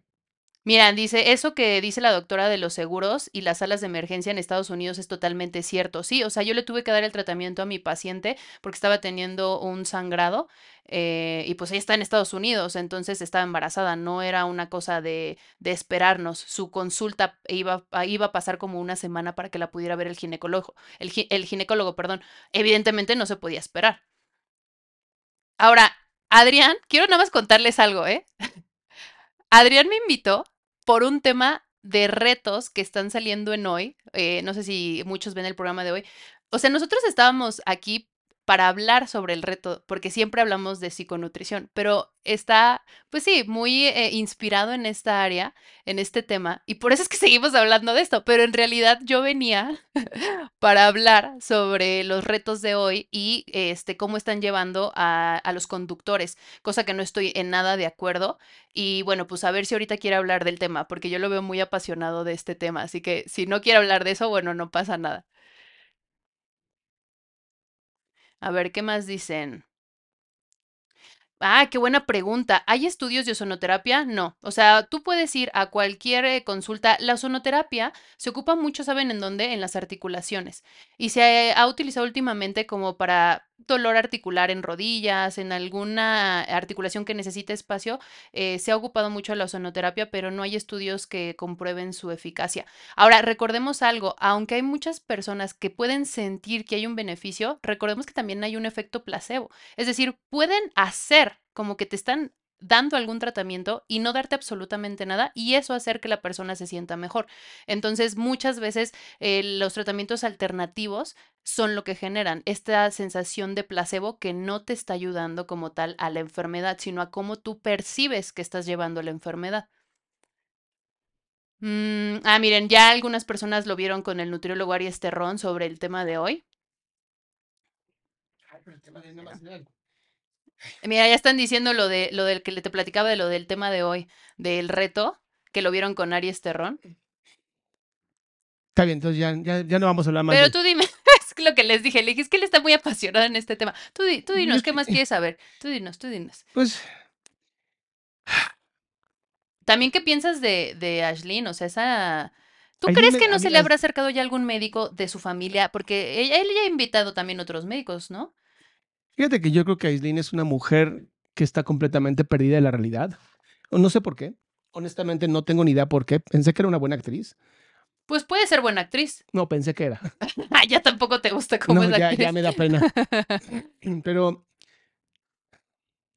Mira, dice, eso que dice la doctora de los seguros y las salas de emergencia en Estados Unidos es totalmente cierto. Sí, o sea, yo le tuve que dar el tratamiento a mi paciente porque estaba teniendo un sangrado eh, y pues ella está en Estados Unidos, entonces estaba embarazada, no era una cosa de, de esperarnos. Su consulta iba, a- iba a pasar como una semana para que la pudiera ver el ginecólogo, el, el ginecólogo, perdón. Evidentemente no se podía esperar. Ahora, Adrián, quiero nada más contarles algo, ¿eh? Adrián me invitó por un tema de retos que están saliendo en hoy. eh, no sé si muchos ven el programa de hoy. O sea, nosotros estábamos aquí para hablar sobre el reto, porque siempre hablamos de psiconutrición, pero está, pues sí, muy eh, inspirado en esta área, en este tema, y por eso es que seguimos hablando de esto, pero en realidad yo venía para hablar sobre los retos de hoy y este, cómo están llevando a, a los conductores, cosa que no estoy en nada de acuerdo. Y bueno, pues a ver si ahorita quiere hablar del tema, porque yo lo veo muy apasionado de este tema. Así que si no quiere hablar de eso, bueno, no pasa nada. A ver, ¿qué más dicen? Ah, qué buena pregunta. ¿Hay estudios de ozonoterapia? No. O sea, tú puedes ir a cualquier eh, consulta. La ozonoterapia se ocupa mucho, ¿saben en dónde? En las articulaciones. Y se ha utilizado últimamente como para dolor articular en rodillas, en alguna articulación que necesite espacio. eh, se ha ocupado mucho la ozonoterapia, pero no hay estudios que comprueben su eficacia. Ahora, recordemos algo, aunque hay muchas personas que pueden sentir que hay un beneficio, recordemos que también hay un efecto placebo. Es decir, pueden hacer como que te están dando algún tratamiento y no darte absolutamente nada y eso hacer que la persona se sienta mejor. Entonces, muchas veces eh, los tratamientos alternativos son lo que generan esta sensación de placebo que no te está ayudando como tal a la enfermedad, sino a cómo tú percibes que estás llevando la enfermedad. Mm, ah, miren, ya algunas personas lo vieron con el nutriólogo Aries Terrón sobre el tema de hoy. Mira, ya están diciendo lo de lo del que le te platicaba de lo del tema de hoy, del reto, que lo vieron con Aries Terrón. Está bien, entonces ya, ya, ya no vamos a hablar más Pero de- tú dime, es lo que les dije, le dije, es que él está muy apasionado en este tema. Tú, di- tú dinos, ¿qué más quieres saber? Tú dinos, tú dinos. Pues También, ¿qué piensas de, de Ashlyn? O sea, esa... ¿Tú crees me- que no mí se le habrá acercado ya algún médico de su familia? Porque ella, él ya ha invitado también otros médicos, ¿no? Fíjate que yo creo que Aislinn es una mujer que está completamente perdida de la realidad. No sé por qué. Honestamente no tengo ni idea por qué. Pensé que era una buena actriz. Pues puede ser buena actriz. No, pensé que era. Ah, ya tampoco te gusta cómo No, es la ya, actriz. ya me da pena. Pero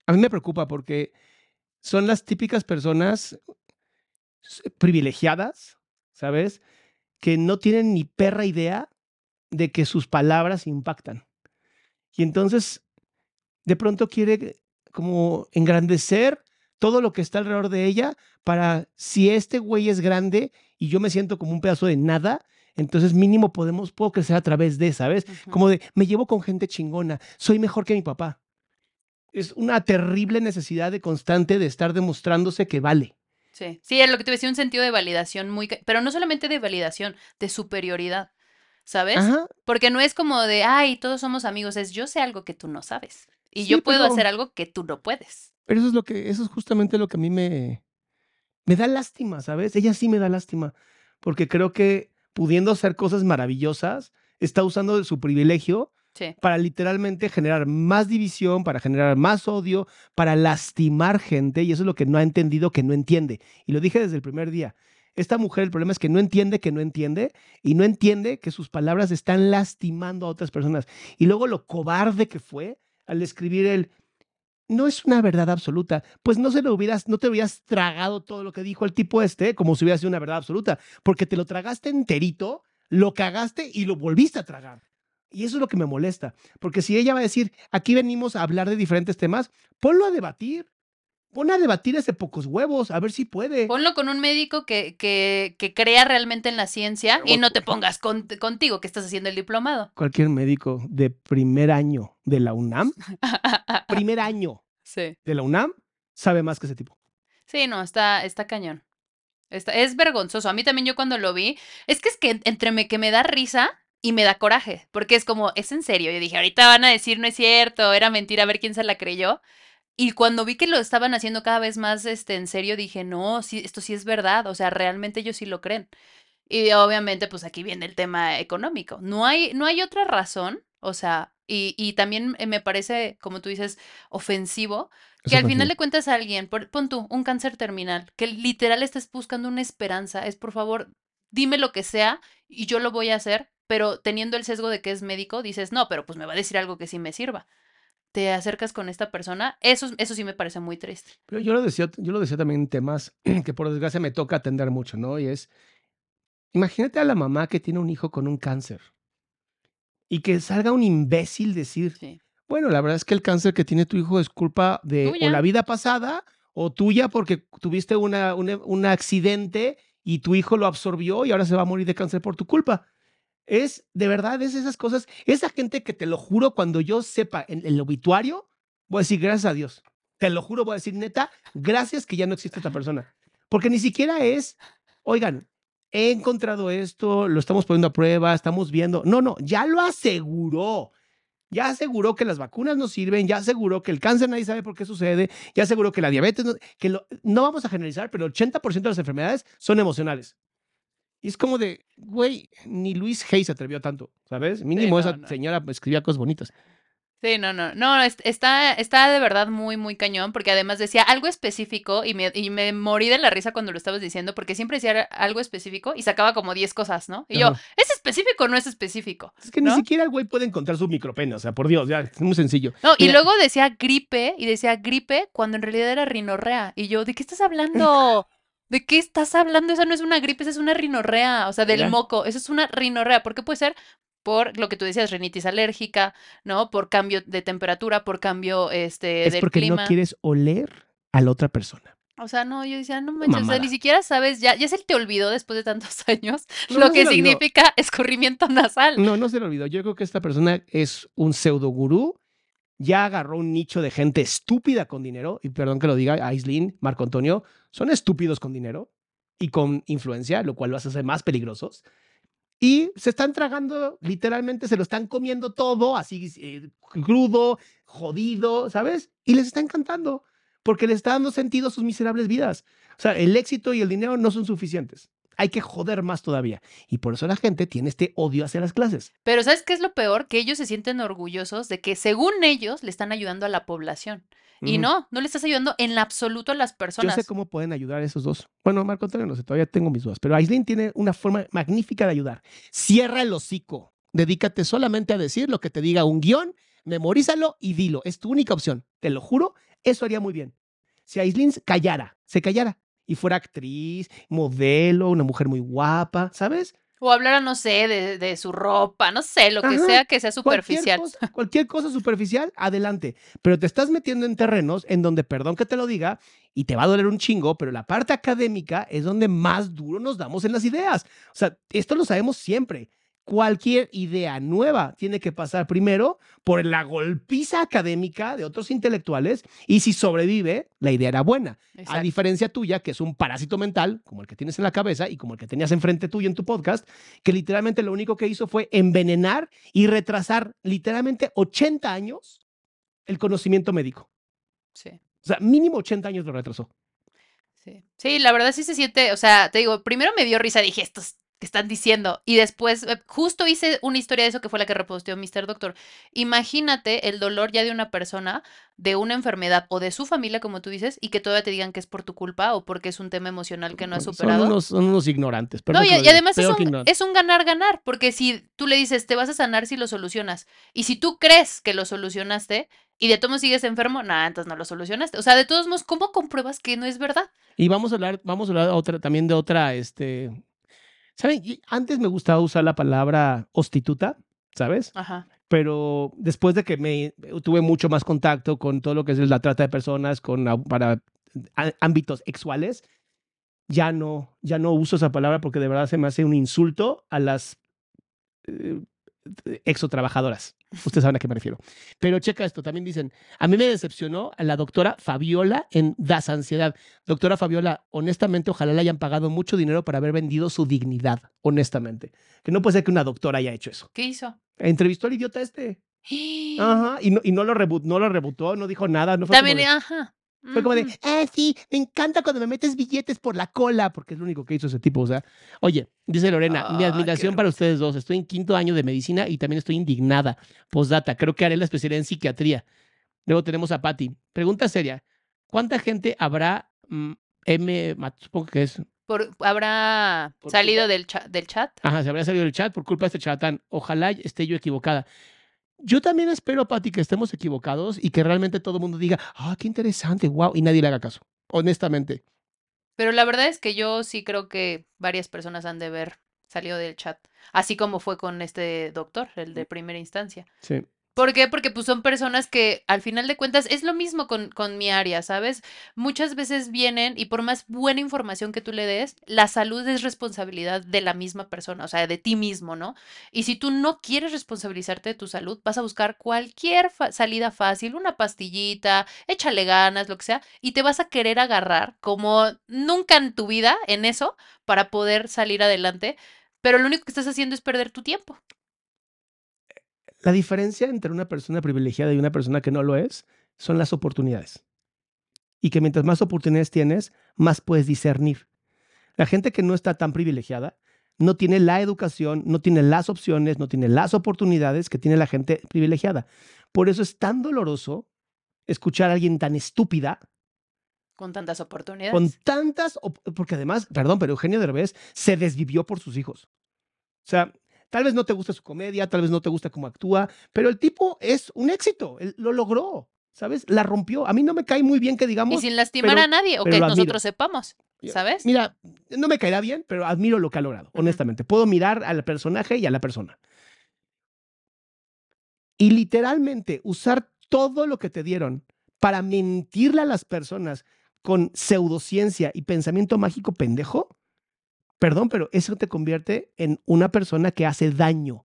a mí me preocupa porque son las típicas personas privilegiadas, ¿sabes? Que no tienen ni perra idea de que sus palabras impactan. Y entonces, de pronto quiere como engrandecer todo lo que está alrededor de ella para si este güey es grande y yo me siento como un pedazo de nada, entonces mínimo podemos, puedo crecer a través de, ¿sabes? Ujú. Como de, me llevo con gente chingona, soy mejor que mi papá. Es una terrible necesidad de constante de estar demostrándose que vale. Sí, sí, es lo que te decía, un sentido de validación muy... Pero no solamente de validación, de superioridad, ¿sabes? Ajá. Porque no es como de, ay, todos somos amigos, es yo sé algo que tú no sabes. Y Sí, yo puedo pero- hacer algo que tú no puedes. Pero eso es lo que, eso es justamente lo que a mí me, me da lástima, ¿sabes? Ella sí me da lástima, porque creo que pudiendo hacer cosas maravillosas, está usando de su privilegio Sí. para literalmente generar más división, para generar más odio, para lastimar gente, y eso es lo que no ha entendido, que no entiende. Y lo dije desde el primer día. Esta mujer, el problema es que no entiende que no entiende, y no entiende que sus palabras están lastimando a otras personas. Y luego lo cobarde que fue al escribir el, no es una verdad absoluta, pues no se lo hubieras, no te hubieras tragado todo lo que dijo el tipo este, como si hubiera sido una verdad absoluta, porque te lo tragaste enterito, lo cagaste y lo volviste a tragar. Y eso es lo que me molesta, porque si ella va a decir, aquí venimos a hablar de diferentes temas, ponlo a debatir. Pon a debatir ese pocos huevos, a ver si puede. Ponlo con un médico que, que, que crea realmente en la ciencia y no te pongas con- contigo que estás haciendo el diplomado. Cualquier médico de primer año de la UNAM, primer año sí. de la UNAM, sabe más que ese tipo. Sí, no, está, está cañón. Está, es vergonzoso. A mí también yo cuando lo vi, es que es que entre me, que me da risa y me da coraje, porque es como, es en serio. Yo dije, ahorita van a decir, no es cierto, era mentira, a ver quién se la creyó. Y cuando vi que lo estaban haciendo cada vez más este, en serio, dije, no, sí, esto sí es verdad, o sea, realmente ellos sí lo creen. Y obviamente, pues aquí viene el tema económico. No hay, no hay otra razón, o sea, y, y también eh, me parece, como tú dices, ofensivo, que al final le cuentas a alguien, por- pon tú, un cáncer terminal, que literal estés buscando una esperanza, es por favor, dime lo que sea y yo lo voy a hacer, pero teniendo el sesgo de que es médico, dices, no, pero pues me va a decir algo que sí me sirva. Te acercas con esta persona, eso, eso sí me parece muy triste. Pero yo lo decía, yo lo decía también en temas que por desgracia me toca atender mucho, ¿no? Y es, imagínate a la mamá que tiene un hijo con un cáncer y que salga un imbécil decir, Sí. bueno, la verdad es que el cáncer que tiene tu hijo es culpa de o la vida pasada o tuya porque tuviste una, una- un accidente y tu hijo lo absorbió y ahora se va a morir de cáncer por tu culpa. Es, de verdad, es esas cosas. Esa gente que te lo juro, cuando yo sepa en el obituario, voy a decir gracias a Dios. Te lo juro, voy a decir neta, gracias que ya no existe esta persona. Porque ni siquiera es, oigan, he encontrado esto, lo estamos poniendo a prueba, estamos viendo. No, no, ya lo aseguró. Ya aseguró que las vacunas no sirven, ya aseguró que el cáncer nadie sabe por qué sucede, ya aseguró que la diabetes, no, que no vamos a generalizar, pero el 80% de las enfermedades son emocionales. Y es como de, güey, ni Luis Hay se atrevió tanto, ¿sabes? Mínimo no, esa no. señora escribía cosas bonitas. Sí, no, no, no, es- está, está de verdad muy, muy cañón, porque además decía algo específico y me, y me morí de la risa cuando lo estabas diciendo, porque siempre decía algo específico y sacaba como 10 cosas, ¿no? Y yo. ¿es específico o no es específico? Es que ni siquiera el güey puede encontrar su micropena, o sea, por Dios, ya, es muy sencillo. No, y Mira, luego decía gripe y decía gripe cuando en realidad era rinorrea. Y yo, ¿de qué estás hablando? ¿De qué estás hablando? Esa no es una gripe, esa es una rinorrea, o sea, del Ya. moco, eso es una rinorrea. ¿Por qué puede ser? Por lo que tú decías, rinitis alérgica, ¿no? Por cambio de temperatura, por cambio este, es del porque clima. no quieres oler a la otra persona. O sea, no, yo decía, no manches, o sea, mamada. ni siquiera sabes, ya, ya se te olvidó después de tantos años No, lo no que significa escurrimiento nasal. No, no se le olvidó. Yo creo que esta persona es un pseudo gurú. Ya agarró un nicho de gente estúpida con dinero. Y perdón que lo diga, Aislinn, Marco Antonio, son estúpidos con dinero y con influencia, lo cual los hace más peligrosos. Y se están tragando, literalmente se lo están comiendo todo, así eh, crudo, jodido, ¿sabes? Y les está encantando, porque les está dando sentido a sus miserables vidas. O sea, el éxito y el dinero no son suficientes. Hay que joder más todavía. Y por eso la gente tiene este odio hacia las clases. Pero ¿sabes qué es lo peor? Que ellos se sienten orgullosos de que según ellos le están ayudando a la población. Y no, no le estás ayudando en absoluto a las Yo personas. sé cómo pueden ayudar a esos dos. Bueno, Marco Antonio, no sé, todavía tengo mis dudas. Pero Aislinn tiene una forma magnífica de ayudar. Cierra el hocico. Dedícate solamente a decir lo que te diga un guion, memorízalo y dilo. Es tu única opción. Te lo juro, eso haría muy bien. Si Aislinn callara, se callara y fuera actriz, modelo, una mujer muy guapa, ¿sabes? O hablara, no sé, de, de su ropa, no sé, lo que Ajá, sea que sea Cualquier superficial. cosa, cualquier cosa superficial, adelante. Pero te estás metiendo en terrenos en donde, perdón que te lo diga, y te va a doler un chingo, pero la parte académica es donde más duro nos damos en las ideas. O sea, esto lo sabemos siempre. Cualquier idea nueva tiene que pasar primero por la golpiza académica de otros intelectuales y si sobrevive, la idea era buena. A diferencia tuya, que es un parásito mental, como el que tienes en la cabeza y como el que tenías enfrente tuyo en tu podcast, que literalmente lo único que hizo fue envenenar y retrasar literalmente 80 años el conocimiento médico. Sí. O sea, mínimo 80 años lo retrasó. Sí. Sí, la verdad sí se siente, o sea, te digo, primero me dio risa, dije, estos que están diciendo, y después eh, justo hice una historia de eso que fue la que reposteó Mr. Doctor. Imagínate el dolor ya de una persona, de una enfermedad o de su familia, como tú dices, y que todavía te digan que es por tu culpa o porque es un tema emocional que no has Son superado. unos, son unos ignorantes. No, y, y además es un, ignorantes. es un ganar-ganar, porque si tú le dices, te vas a sanar si lo solucionas, y si tú crees que lo solucionaste y de todos sigues enfermo, nada, entonces no lo solucionaste. O sea, de todos modos, ¿cómo compruebas que no es verdad? Y vamos a hablar, vamos a hablar otra, también de otra, este, ¿saben? Antes me gustaba usar la palabra hostituta, ¿sabes? Ajá. pero después de que me tuve mucho más contacto con todo lo que es la trata de personas con para ámbitos sexuales, ya no ya no uso esa palabra porque de verdad se me hace un insulto a las eh, exotrabajadoras. Ustedes saben a qué me refiero. Pero checa esto, también dicen, a mí me decepcionó a la doctora Fabiola en Das Ansiedad. Doctora Fabiola, honestamente, ojalá le hayan pagado mucho dinero para haber vendido su dignidad, honestamente. Que no puede ser que una doctora haya hecho eso. ¿Qué hizo? Entrevistó al idiota este. Ajá, y no, y no lo reboot, no lo rebutó, no dijo nada, no fue También, como ajá. Fue como de, ah, sí, me encanta cuando me metes billetes por la cola, porque es lo único que hizo ese tipo, o sea, oye, dice Lorena, mi admiración para ustedes dos, estoy en quinto año de medicina y también estoy indignada, postdata, creo que haré la especialidad en psiquiatría. Luego tenemos a Patty, pregunta seria, ¿cuánta gente habrá, mm, M, supongo que es, Por- ¿Habrá Por salido del, cha- del chat? Ajá, se habría salido del chat por culpa de este charlatán. Ojalá esté yo equivocada. Yo también espero, Pati, que estemos equivocados y que realmente todo el mundo diga, ah, qué interesante, wow, y nadie le haga caso. Honestamente. Pero la verdad es que yo sí creo que varias personas han de ver salido del chat. Así como fue con este doctor, el de primera instancia. Sí. ¿Por qué? Porque pues son personas que al final de cuentas es lo mismo con, con mi área, ¿sabes? Muchas veces vienen y por más buena información que tú le des, la salud es responsabilidad de la misma persona, o sea, de ti mismo, ¿no? Y si tú no quieres responsabilizarte de tu salud, vas a buscar cualquier salida fácil, una pastillita, échale ganas, lo que sea, y te vas a querer agarrar como nunca en tu vida en eso para poder salir adelante, pero lo único que estás haciendo es perder tu tiempo. La diferencia entre una persona privilegiada y una persona que no lo es son las oportunidades. Y que mientras más oportunidades tienes, más puedes discernir. La gente que no está tan privilegiada no tiene la educación, no tiene las opciones, no tiene las oportunidades que tiene la gente privilegiada. Por eso es tan doloroso escuchar a alguien tan estúpida Con tantas oportunidades. con tantas, porque además, perdón, pero Eugenio Derbez se desvivió por sus hijos. O sea, tal vez no te gusta su comedia, tal vez no te gusta cómo actúa, pero el tipo es un éxito, él lo logró, ¿sabes? La rompió. A mí no me cae muy bien que Y digamos, sin lastimar pero- a nadie, o que nosotros sepamos, ¿sabes? mira, no me caerá bien, pero admiro lo que ha logrado, honestamente. Puedo mirar al personaje y a la persona. Y literalmente usar todo lo que te dieron para mentirle a las personas con pseudociencia y pensamiento mágico pendejo, perdón, pero eso te convierte en una persona que hace daño.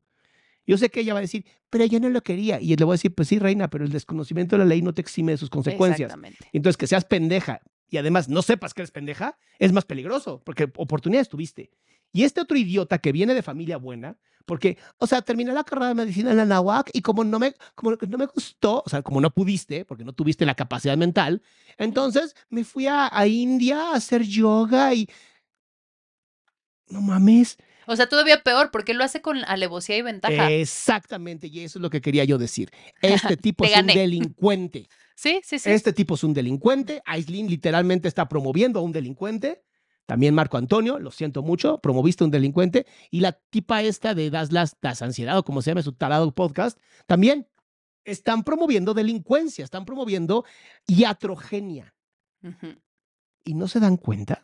Yo sé que ella va a decir, pero yo no lo quería. Y le voy a decir, pues sí, reina, pero el desconocimiento de la ley no te exime de sus consecuencias. Exactamente. Entonces, que seas pendeja y además no sepas que eres pendeja, es más peligroso, porque oportunidades tuviste. Y este otro idiota que viene de familia buena, porque, o sea, terminé la carrera de medicina en la NAWAC y como no me, como no me gustó, o sea, como no pudiste, porque no tuviste la capacidad mental, entonces me fui a, a India a hacer yoga y... No mames. O sea, todavía peor, porque lo hace con alevosía y ventaja. Exactamente, y eso es lo que quería yo decir. Este tipo es un delincuente. sí, sí, sí. Este tipo es un delincuente. Aislinn literalmente está promoviendo a un delincuente. También Marco Antonio, lo siento mucho, promoviste a un delincuente. Y la tipa esta de Das Las, Das Ansiedad, o como se llama su tarado podcast, también están promoviendo delincuencia, están promoviendo iatrogenia. ¿Y no se dan cuenta?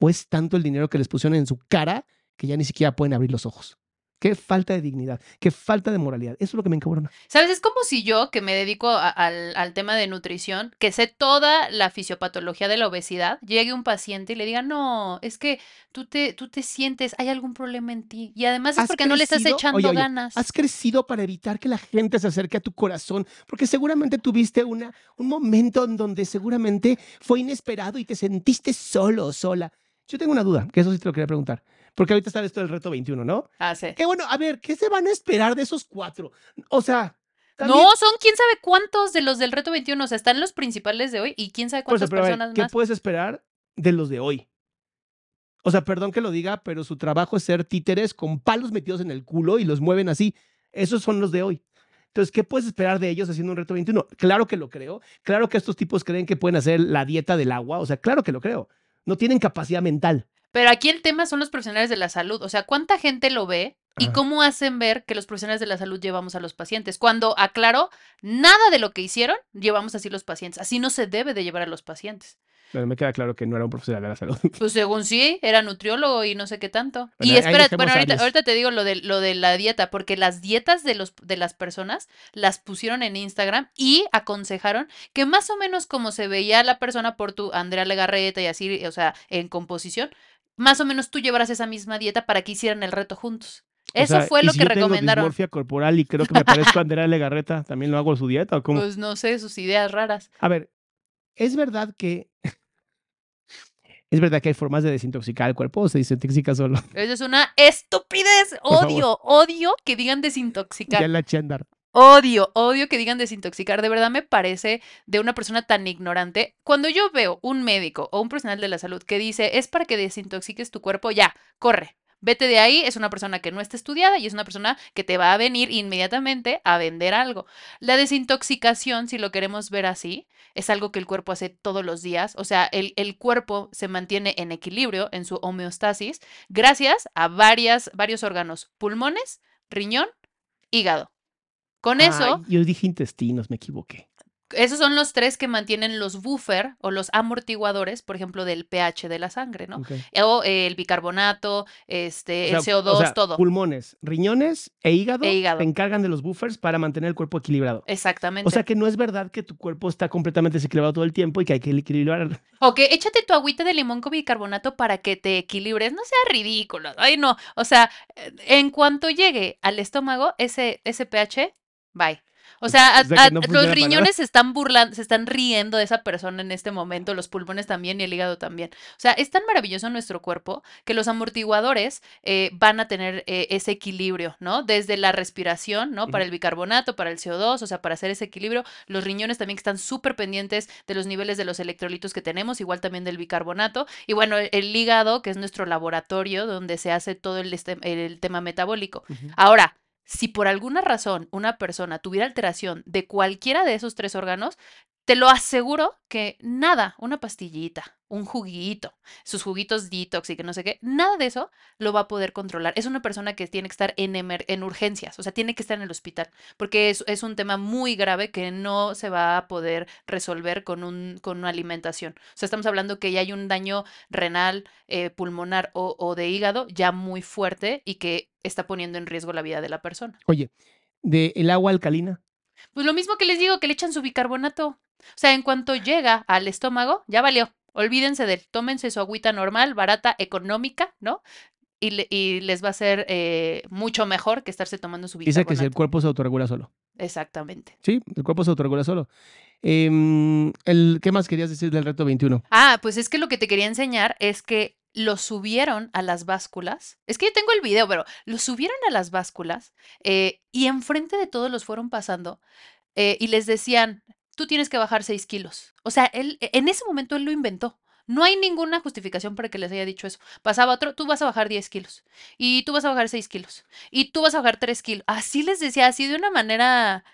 ¿O es tanto el dinero que les pusieron en su cara que ya ni siquiera pueden abrir los ojos? Qué falta de dignidad, qué falta de moralidad. Eso es lo que me encabrona. ¿Sabes? Es como si yo, que me dedico a- al, al tema de nutrición, que sé toda la fisiopatología de la obesidad, llegue un paciente y le diga, no, es que tú te, tú te sientes, hay algún problema en ti. Y además es ¿Has porque no le estás echando Oye, oye, ganas. Has crecido para evitar que la gente se acerque a tu corazón, porque seguramente tuviste una, un momento en donde seguramente fue inesperado y te sentiste solo o sola. Yo tengo una duda, que eso sí te lo quería preguntar, porque ahorita está esto del reto 21, ¿no? Ah, sí. Que bueno, a ver, ¿qué se van a esperar de esos cuatro? O sea, también- No, son quién sabe cuántos de los del reto 21. O sea, están los principales de hoy y quién sabe cuántas pero a ver, personas ¿qué más. puedes esperar de los de hoy? O sea, perdón que lo diga, pero su trabajo es ser títeres con palos metidos en el culo y los mueven así. Esos son los de hoy. Entonces, ¿qué puedes esperar de ellos haciendo un reto 21? Claro que lo creo. Claro que estos tipos creen que pueden hacer la dieta del agua. O sea, claro que lo creo. No tienen capacidad mental. Pero aquí el tema son los profesionales de la salud. O sea, ¿cuánta gente lo ve y Ajá. cómo hacen ver que los profesionales de la salud llevamos a los pacientes? Cuando, aclaro, nada de lo que hicieron llevamos así los pacientes. Así no se debe de llevar a los pacientes. Me queda claro que no era un profesional de la salud. Pues según sí, era nutriólogo y no sé qué tanto. Bueno, y dejemos bueno, ahorita, te digo lo de, lo de la dieta, porque las dietas de, los, de las personas las pusieron en Instagram y aconsejaron que más o menos como se veía la persona por tu Andrea Legarreta y así, o sea, en composición, más o menos tú llevaras esa misma dieta para que hicieran el reto juntos. O Eso sea, fue ¿y lo si que yo tengo recomendaron. dismorfia corporal y creo que me parezco a Andrea Legarreta, ¿también lo hago su dieta o cómo? Pues no sé, sus ideas raras. A ver, es verdad que ¿Es verdad que hay formas de desintoxicar el cuerpo o se desintoxica solo? Eso es una estupidez. Odio, odio que digan desintoxicar. ya la eché a andar. Odio, odio que digan desintoxicar. De verdad me parece de una persona tan ignorante. Cuando yo veo un médico o un profesional de la salud que dice es para que desintoxiques tu cuerpo, ya, corre. Vete de ahí, es una persona que no está estudiada y es una persona que te va a venir inmediatamente a vender algo. La desintoxicación, si lo queremos ver así, es algo que el cuerpo hace todos los días. O sea, el, el cuerpo se mantiene en equilibrio, en su homeostasis, gracias a varias, varios órganos, pulmones, riñón, hígado. Con eso, Ay, yo dije intestinos, me equivoqué. Esos son los tres que mantienen los buffer o los amortiguadores, por ejemplo, del pH de la sangre, ¿no? Ok. O eh, el bicarbonato, este, O el sea, CO2, o sea, todo. Pulmones, riñones e hígado, E hígado. se encargan de los buffers para mantener el cuerpo equilibrado. Exactamente. O sea que no es verdad que tu cuerpo está completamente desequilibrado todo el tiempo y que hay que equilibrar. O que échate tu agüita de limón con bicarbonato para que te equilibres. No sea ridículo. Ay, no. O sea, en cuanto llegue al estómago, ese, ese pH, bye. O sea, a- O sea, que a- no funciona los riñones se están burlando, se están riendo de esa persona en este momento, los pulmones también y el hígado también. O sea, es tan maravilloso nuestro cuerpo que los amortiguadores eh, van a tener eh, ese equilibrio, ¿no? Desde la respiración, ¿no? Para el bicarbonato, para el CO2, o sea, para hacer ese equilibrio. Los riñones también que están súper pendientes de los niveles de los electrolitos que tenemos, igual también del bicarbonato. Y bueno, el, el hígado, que es nuestro laboratorio donde se hace todo el, este- el tema metabólico. Ahora, si por alguna razón una persona tuviera alteración de cualquiera de esos tres órganos, te lo aseguro que nada, una pastillita, un juguito, sus juguitos detox y que no sé qué, nada de eso lo va a poder controlar. Es una persona que tiene que estar en, emer- en urgencias, o sea, tiene que estar en el hospital, porque es, un tema muy grave que no se va a poder resolver con, un, una alimentación. O sea, estamos hablando que ya hay un daño renal, eh, pulmonar o, o de hígado ya muy fuerte y que está poniendo en riesgo la vida de la persona. Oye, de el agua alcalina. Pues lo mismo que les digo, que le echan su bicarbonato. O sea, en cuanto llega al estómago, ya valió. Olvídense de él. Tómense su agüita normal, barata, económica, ¿no? Y, le- y les va a ser eh, mucho mejor que estarse tomando su Dice bicarbonato. que si el cuerpo se autorregula solo. Exactamente. Sí, el cuerpo se autorregula solo. Em, el, ¿Qué más querías decir del reto 21? Ah, pues es que lo que te quería enseñar es que lo subieron a las básculas. Es que yo tengo el video, pero lo subieron a las básculas eh, y enfrente de todos los fueron pasando eh, y les decían, tú tienes que bajar 6 kilos. O sea, él, e, en ese momento él lo inventó. No hay ninguna justificación para que les haya dicho eso. Pasaba otro, tú vas a bajar 10 kilos. Y tú vas a bajar 6 kilos. Y tú vas a bajar 3 kilos. Así les decía, así de una manera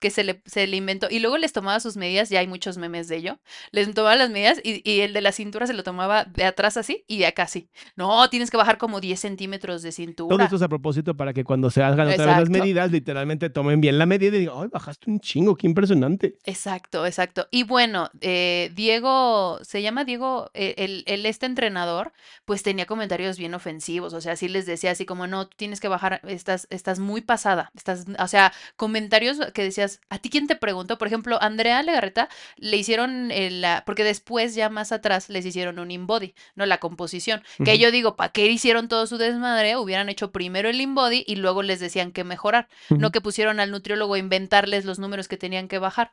que se le, se le inventó. Y luego les tomaba sus medidas, ya hay muchos memes de ello. Les tomaba las medidas y, y el de la cintura se lo tomaba de atrás así y de acá así. No, tienes que bajar como 10 centímetros de Todo cintura. esto es a propósito para que cuando se hagan otra vez las medidas, literalmente tomen bien la medida y digan, ¡ay, bajaste un chingo! ¡Qué impresionante! Exacto, exacto. Y bueno, eh, Diego, se llama Diego, eh, el, el- este entrenador, pues tenía comentarios bien ofensivos, o sea, sí les decía así como, no, tienes que bajar, estás, estás muy pasada, estás, o sea, comentarios que decías, ¿a ti quién te preguntó? Por ejemplo, Andrea Legarreta le hicieron, el, la, porque después ya más atrás les hicieron un InBody, ¿no? La composición, que yo digo, ¿para qué hicieron todo su desmadre? Hubieran hecho primero el InBody y luego les decían que mejorar no que pusieron al nutriólogo a inventarles los números que tenían que bajar.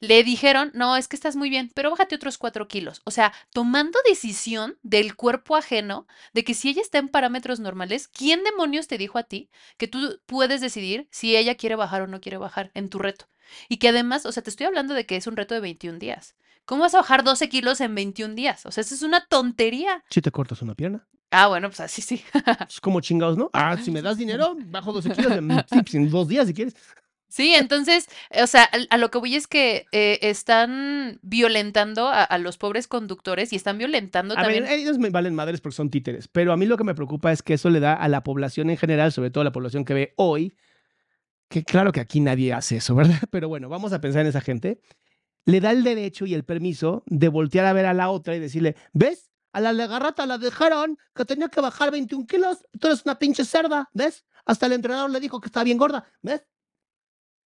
Le dijeron, no, es que estás muy bien, pero bájate otros cuatro kilos. O sea, tomando decisión del cuerpo ajeno de que si ella está en parámetros normales, ¿quién demonios te dijo a ti que tú puedes decidir si ella quiere bajar o no quiere bajar en tu reto? Y que además, o sea, te estoy hablando de que es un reto de 21 días. ¿Cómo vas a bajar 12 kilos en 21 días? O sea, eso es una tontería. Si te cortas una pierna. Ah, bueno, pues así sí. Es como chingados, ¿no? Ah, si me das dinero, bajo 12 kilos en, pues, en dos días si quieres. Sí, entonces, o sea, a, lo que voy es que eh, están violentando a, a los pobres conductores y están violentando A ver, también. ellos me valen madres porque son títeres, pero a mí lo que me preocupa es que eso le da a la población en general, sobre todo a la población que ve hoy, que claro que aquí nadie hace eso, ¿verdad? Pero bueno, vamos a pensar en esa gente, le da el derecho y el permiso de voltear a ver a la otra y decirle, ¿ves? A la legarrata la dejaron que tenía que bajar 21 kilos, tú eres una pinche cerda, ¿ves? Hasta el entrenador le dijo que estaba bien gorda, ¿ves?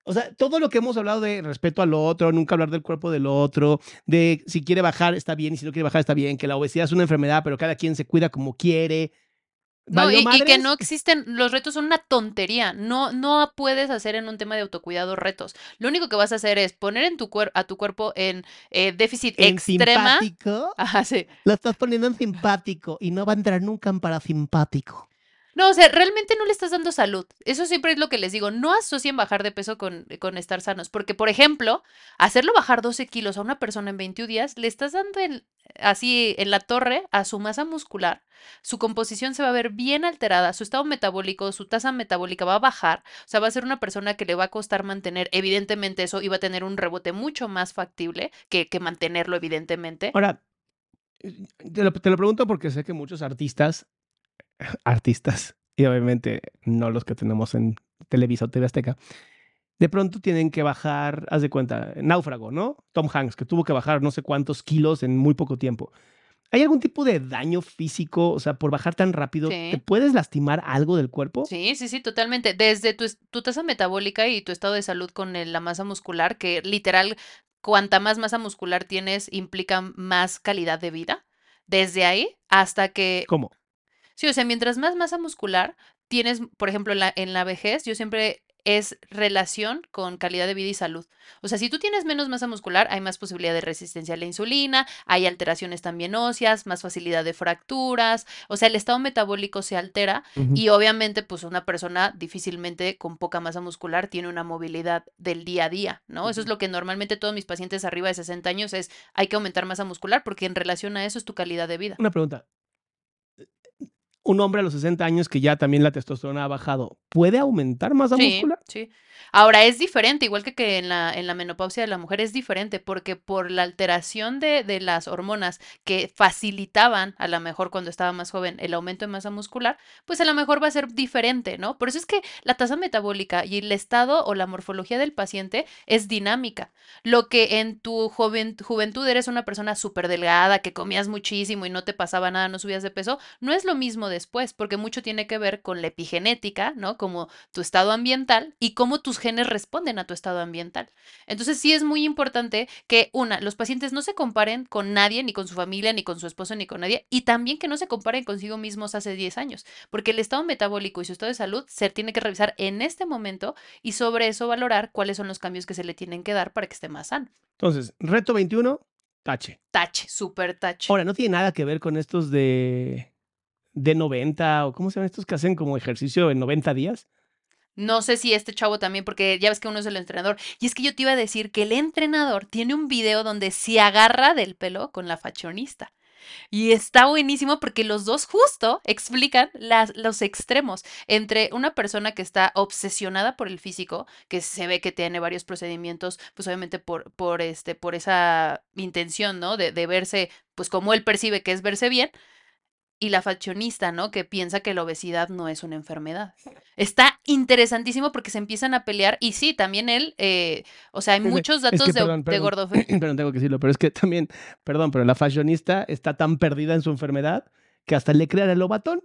O sea, todo lo que hemos hablado de respeto al otro, nunca hablar del cuerpo del otro, de si quiere bajar está bien y si no quiere bajar está bien, que la obesidad es una enfermedad, pero cada quien se cuida como quiere. No, ¿Valió y, y que no existen, los retos son una tontería. No, no puedes hacer en un tema de autocuidado retos. Lo único que vas a hacer es poner en tu cuer- a tu cuerpo en eh, déficit En extrema. simpático, Ajá, sí. lo estás poniendo en simpático y no va a entrar nunca en parasimpático. No, o sea, realmente no le estás dando salud. Eso siempre es lo que les digo. No asocien bajar de peso con, con estar sanos. Porque, por ejemplo, hacerlo bajar 12 kilos a una persona en 21 días, le estás dando así en la torre a su masa muscular. Su composición se va a ver bien alterada, su estado metabólico, su tasa metabólica va a bajar. O sea, va a ser una persona que le va a costar mantener, evidentemente, eso va a tener un rebote mucho más factible que, que mantenerlo, evidentemente. Ahora, te lo, te lo pregunto porque sé que muchos artistas, artistas, y obviamente no los que tenemos en Televisa o TV Azteca, de pronto tienen que bajar, haz de cuenta, náufrago, ¿no? Tom Hanks, que tuvo que bajar no sé cuántos kilos en muy poco tiempo. ¿Hay algún tipo de daño físico? O sea, por bajar tan rápido, Sí. ¿te puedes lastimar algo del cuerpo? Sí, sí, sí, totalmente. Desde tu, tu tasa metabólica y tu estado de salud con el- la masa muscular, que literal, cuanta más masa muscular tienes, implica más calidad de vida. Desde ahí hasta que ¿Cómo? Sí, o sea, mientras más masa muscular tienes, por ejemplo, en la, en la vejez, yo siempre es relación con calidad de vida y salud. O sea, si tú tienes menos masa muscular, hay más posibilidad de resistencia a la insulina, hay alteraciones también óseas, más facilidad de fracturas, o sea, el estado metabólico se altera y obviamente, pues una persona difícilmente con poca masa muscular tiene una movilidad del día a día, ¿no? Eso es lo que normalmente todos mis pacientes arriba de 60 años es, hay que aumentar masa muscular porque en relación a eso es tu calidad de vida. Una pregunta. Un hombre a los 60 años que ya también la testosterona ha bajado, ¿puede aumentar masa Sí, muscular? sí. Ahora es diferente, igual que, que en la, en la menopausia de la mujer es diferente, porque por la alteración de, de las hormonas que facilitaban, a lo mejor cuando estaba más joven, el aumento de masa muscular, pues a lo mejor va a ser diferente, ¿no? Por eso es que la tasa metabólica y el estado o la morfología del paciente es dinámica. Lo que en tu joven, juventud eres una persona súper delgada, que comías muchísimo y no te pasaba nada, no subías de peso, no es lo mismo después, porque mucho tiene que ver con la epigenética, ¿no? Como tu estado ambiental y cómo tus genes responden a tu estado ambiental. Entonces sí es muy importante que, una, los pacientes no se comparen con nadie, ni con su familia, ni con su esposo, ni con nadie, y también que no se comparen consigo mismos hace 10 años, porque el estado metabólico y su estado de salud se tiene que revisar en este momento y sobre eso valorar cuáles son los cambios que se le tienen que dar para que esté más sano. Entonces, reto 21, tache. Tache, súper tache. Ahora, no tiene nada que ver con estos de, de 90 o cómo se llaman estos que hacen como ejercicio en 90 días. No sé si este chavo también, porque ya ves que uno es el entrenador. Y es que yo te iba a decir que el entrenador tiene un video donde se agarra del pelo con la fashionista. Y está buenísimo porque los dos justo explican las, los extremos entre una persona que está obsesionada por el físico, que se ve que tiene varios procedimientos, pues obviamente por, por, este, por esa intención, ¿no? De, de verse, pues como él percibe que es verse bien, y la fashionista, ¿no? Que piensa que la obesidad no es una enfermedad. Está interesantísimo porque se empiezan a pelear y sí, también él, eh, o sea, hay muchos es datos de, perdón, de gordofobia. Perdón, tengo que decirlo, pero es que también, perdón, pero la fashionista está tan perdida en su enfermedad que hasta le crean el lobatón.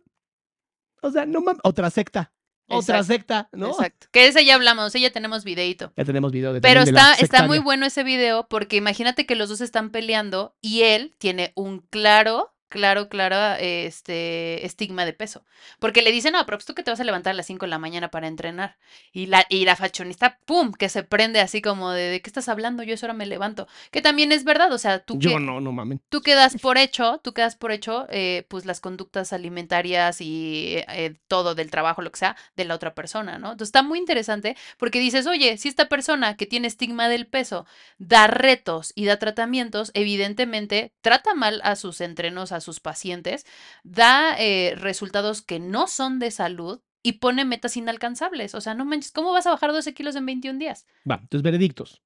O sea, no mames, otra secta. Otra Exacto, secta, ¿no? Exacto. Que de ese ya hablamos, ella tenemos videito. Ya tenemos video de Pero de está, está muy bueno ese video porque imagínate que los dos están peleando y él tiene un claro, claro, claro este, estigma de peso. Porque le dicen, no, pero pues tú que te vas a levantar a las 5 de la mañana para entrenar. Y la, y la fashionista, ¡pum!, que se prende así como de, ¿de qué estás hablando? Yo a esa hora me levanto. Que también es verdad, o sea, tú Yo que- no, no mamen. tú quedas por hecho, tú quedas por hecho, eh, pues las conductas alimentarias y eh, todo del trabajo, lo que sea, de la otra persona, ¿no? Entonces está muy interesante porque dices, oye, si esta persona que tiene estigma del peso da retos y da tratamientos, evidentemente trata mal a sus entrenos, a sus pacientes, da eh, resultados que no son de salud y pone metas inalcanzables. O sea, no manches, ¿cómo vas a bajar 12 kilos en 21 días? Va, entonces, veredictos.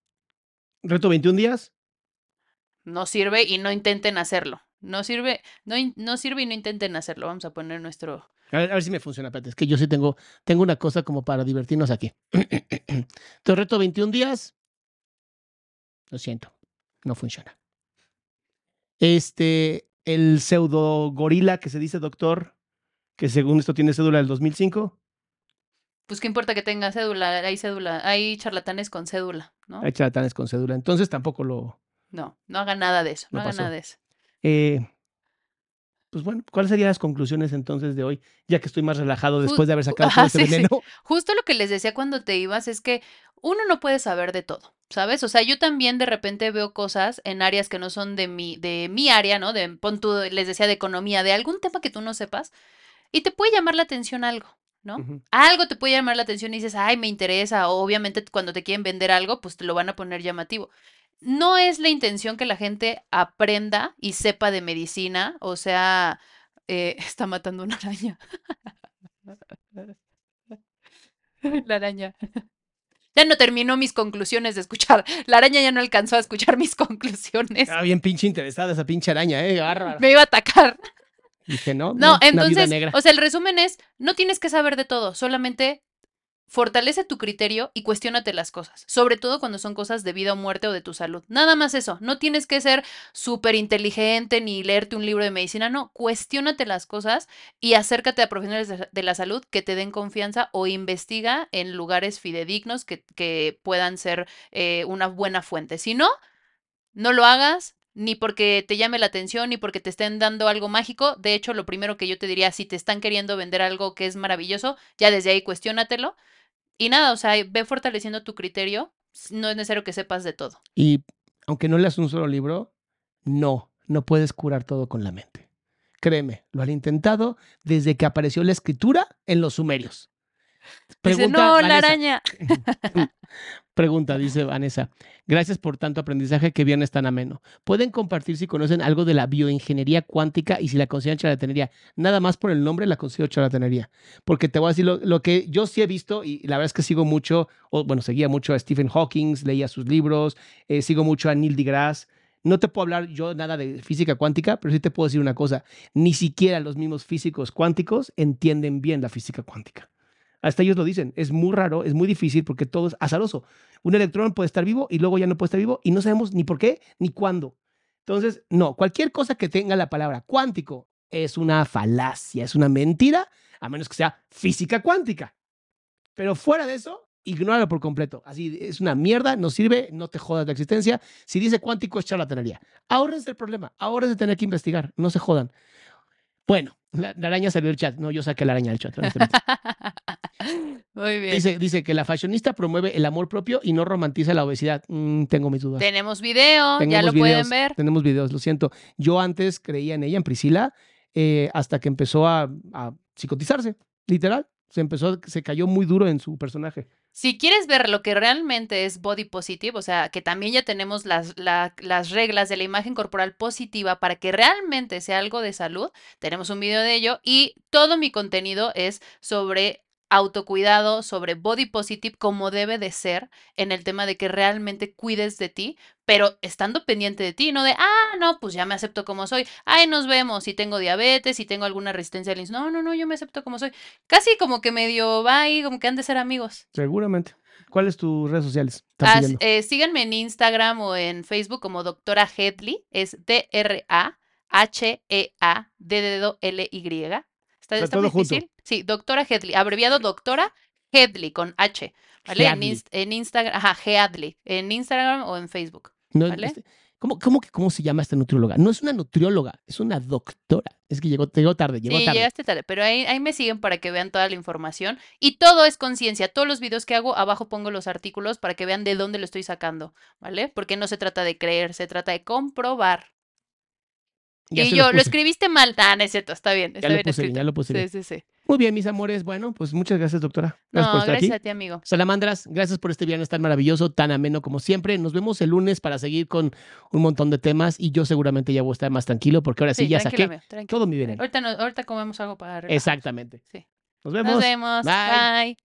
Reto 21 días. No sirve y no intenten hacerlo. No sirve, no, no sirve y no intenten hacerlo. Vamos a poner nuestro. A ver, a ver si me funciona. Es que yo sí tengo, tengo una cosa como para divertirnos aquí. Entonces, reto 21 días. Lo siento, no funciona. Este, el pseudo gorila que se dice doctor, que según esto tiene cédula del 2005. Pues qué importa que tenga cédula, hay cédula, hay charlatanes con cédula, ¿no? Hay charlatanes con cédula. Entonces tampoco lo. No, no haga nada de eso, no, No haga pasó. nada de eso. eh, pues bueno, ¿cuáles serían las conclusiones entonces de hoy? Ya que estoy más relajado después de haber sacado todo ese sí, sí. veneno. Justo lo que les decía cuando te ibas es que uno no puede saber de todo, ¿sabes? O sea, yo también de repente veo cosas en áreas que no son de mi, de mi área, ¿no? De, pon tú, les decía, de economía, de algún tema que tú no sepas, y te puede llamar la atención algo, ¿no? Ujú. Algo te puede llamar la atención y dices, ay, me interesa, o obviamente cuando te quieren vender algo, pues te lo van a poner llamativo. No es la intención que la gente aprenda y sepa de medicina, o sea, eh, está matando una araña. La araña. Ya no terminó mis conclusiones de escuchar. La araña ya no alcanzó a escuchar mis conclusiones. Estaba bien pinche interesada esa pinche araña, ¿eh? Bárbara. Me iba a atacar. Dije, no, No, entonces, negra. o sea, el resumen es, no tienes que saber de todo, solamente fortalece tu criterio y cuestiónate las cosas, sobre todo cuando son cosas de vida o muerte o de tu salud. Nada más eso, no tienes que ser súper inteligente ni leerte un libro de medicina, no, cuestiónate las cosas y acércate a profesionales de, la salud que te den confianza o investiga en lugares fidedignos que, que puedan ser eh, una buena fuente. Si no, no lo hagas ni porque te llame la atención, ni porque te estén dando algo mágico. De hecho, lo primero que yo te diría, si te están queriendo vender algo que es maravilloso, ya desde ahí cuestiónatelo. Y nada, o sea, ve fortaleciendo tu criterio. No es necesario que sepas de todo. Y aunque no leas un solo libro, no, no puedes curar todo con la mente. Créeme, lo han intentado desde que apareció la escritura en los sumerios. Dice, no, la araña. Pregunta, dice Vanessa. Gracias por tanto aprendizaje que viernes tan ameno. ¿Pueden compartir si conocen algo de la bioingeniería cuántica y si la consideran charlatanería? Nada más por el nombre la considero charlatanería. Porque te voy a decir lo, lo que yo sí he visto y la verdad es que sigo mucho, o bueno, seguía mucho a Stephen Hawking, leía sus libros, eh, sigo mucho a Neil deGrasse. No te puedo hablar yo nada de física cuántica, pero sí te puedo decir una cosa. Ni siquiera los mismos físicos cuánticos entienden bien la física cuántica. Hasta ellos lo dicen. Es muy raro, es muy difícil porque todo es azaroso. Un electrón puede estar vivo y luego ya no puede estar vivo y no sabemos ni por qué ni cuándo. Entonces, no, cualquier cosa que tenga la palabra cuántico es una falacia, es una mentira, a menos que sea física cuántica. Pero fuera de eso, ignóralo por completo. Así es una mierda, no sirve, no te jodas la existencia. Si dice cuántico es charlatanería. Ahórrense el problema, ahórrense tener que investigar, no se jodan. Bueno, la, la araña salió del chat. No, yo saqué la araña del chat. Muy bien. Dice, dice que la fashionista promueve el amor propio y no romantiza la obesidad. Mm, tengo mis dudas. Tenemos video, ya lo videos, pueden ver. Tenemos videos, lo siento. Yo antes creía en ella, en Priscila, eh, hasta que empezó a, a psicotizarse, literal. Se empezó, se cayó muy duro en su personaje. Si quieres ver lo que realmente es body positive, o sea, que también ya tenemos las, la- las reglas de la imagen corporal positiva para que realmente sea algo de salud, tenemos un video de ello y todo mi contenido es sobre autocuidado, sobre body positive, como debe de ser en el tema de que realmente cuides de ti, pero estando pendiente de ti, no de, ah, no, pues ya me acepto como soy, ay, nos vemos, si tengo diabetes, si tengo alguna resistencia a la insulina, no, no, no, yo me acepto como soy. Casi como que medio va ahí, como que han de ser amigos. Seguramente. ¿Cuáles tus redes sociales? Ah, eh, síganme en Instagram o en Facebook como doctora Headley, es D-R-A-H-E-A, D-D-L-Y. ¿Está, está muy junto. difícil? Sí, doctora Headley, abreviado doctora Headley con H, ¿vale? En. Inst- en Instagram, ajá, Headley, en Instagram o en Facebook. No, ¿vale? este, ¿cómo, cómo, que- ¿Cómo se llama esta nutrióloga? No es una nutrióloga, es una doctora. Es que llegó, llegó tarde, llegó Sí, tarde. llegaste tarde, pero ahí, ahí me siguen para que vean toda la información. Y todo es conciencia. Todos los videos que hago, abajo pongo los artículos para que vean de dónde lo estoy sacando, ¿vale? Porque no se trata de creer, se trata de comprobar. Ya y yo, lo lo, puse. escribiste mal. Ah, no es cierto, está bien. Está lo bien puse bien, escrito. ya lo puse Sí, bien. sí, sí. Muy bien, mis amores. Bueno, pues muchas gracias, doctora. Gracias No, por estar gracias aquí. a ti, amigo. Salamandras, gracias por este viernes tan maravilloso, tan ameno como siempre. Nos vemos el lunes para seguir con un montón de temas y yo seguramente ya voy a estar más tranquilo porque ahora sí, ya saqué amigo, todo mi veneno. Ahorita, no- ahorita comemos algo para relajarnos. Exactamente. Sí. Nos vemos. Nos vemos. Bye. Bye.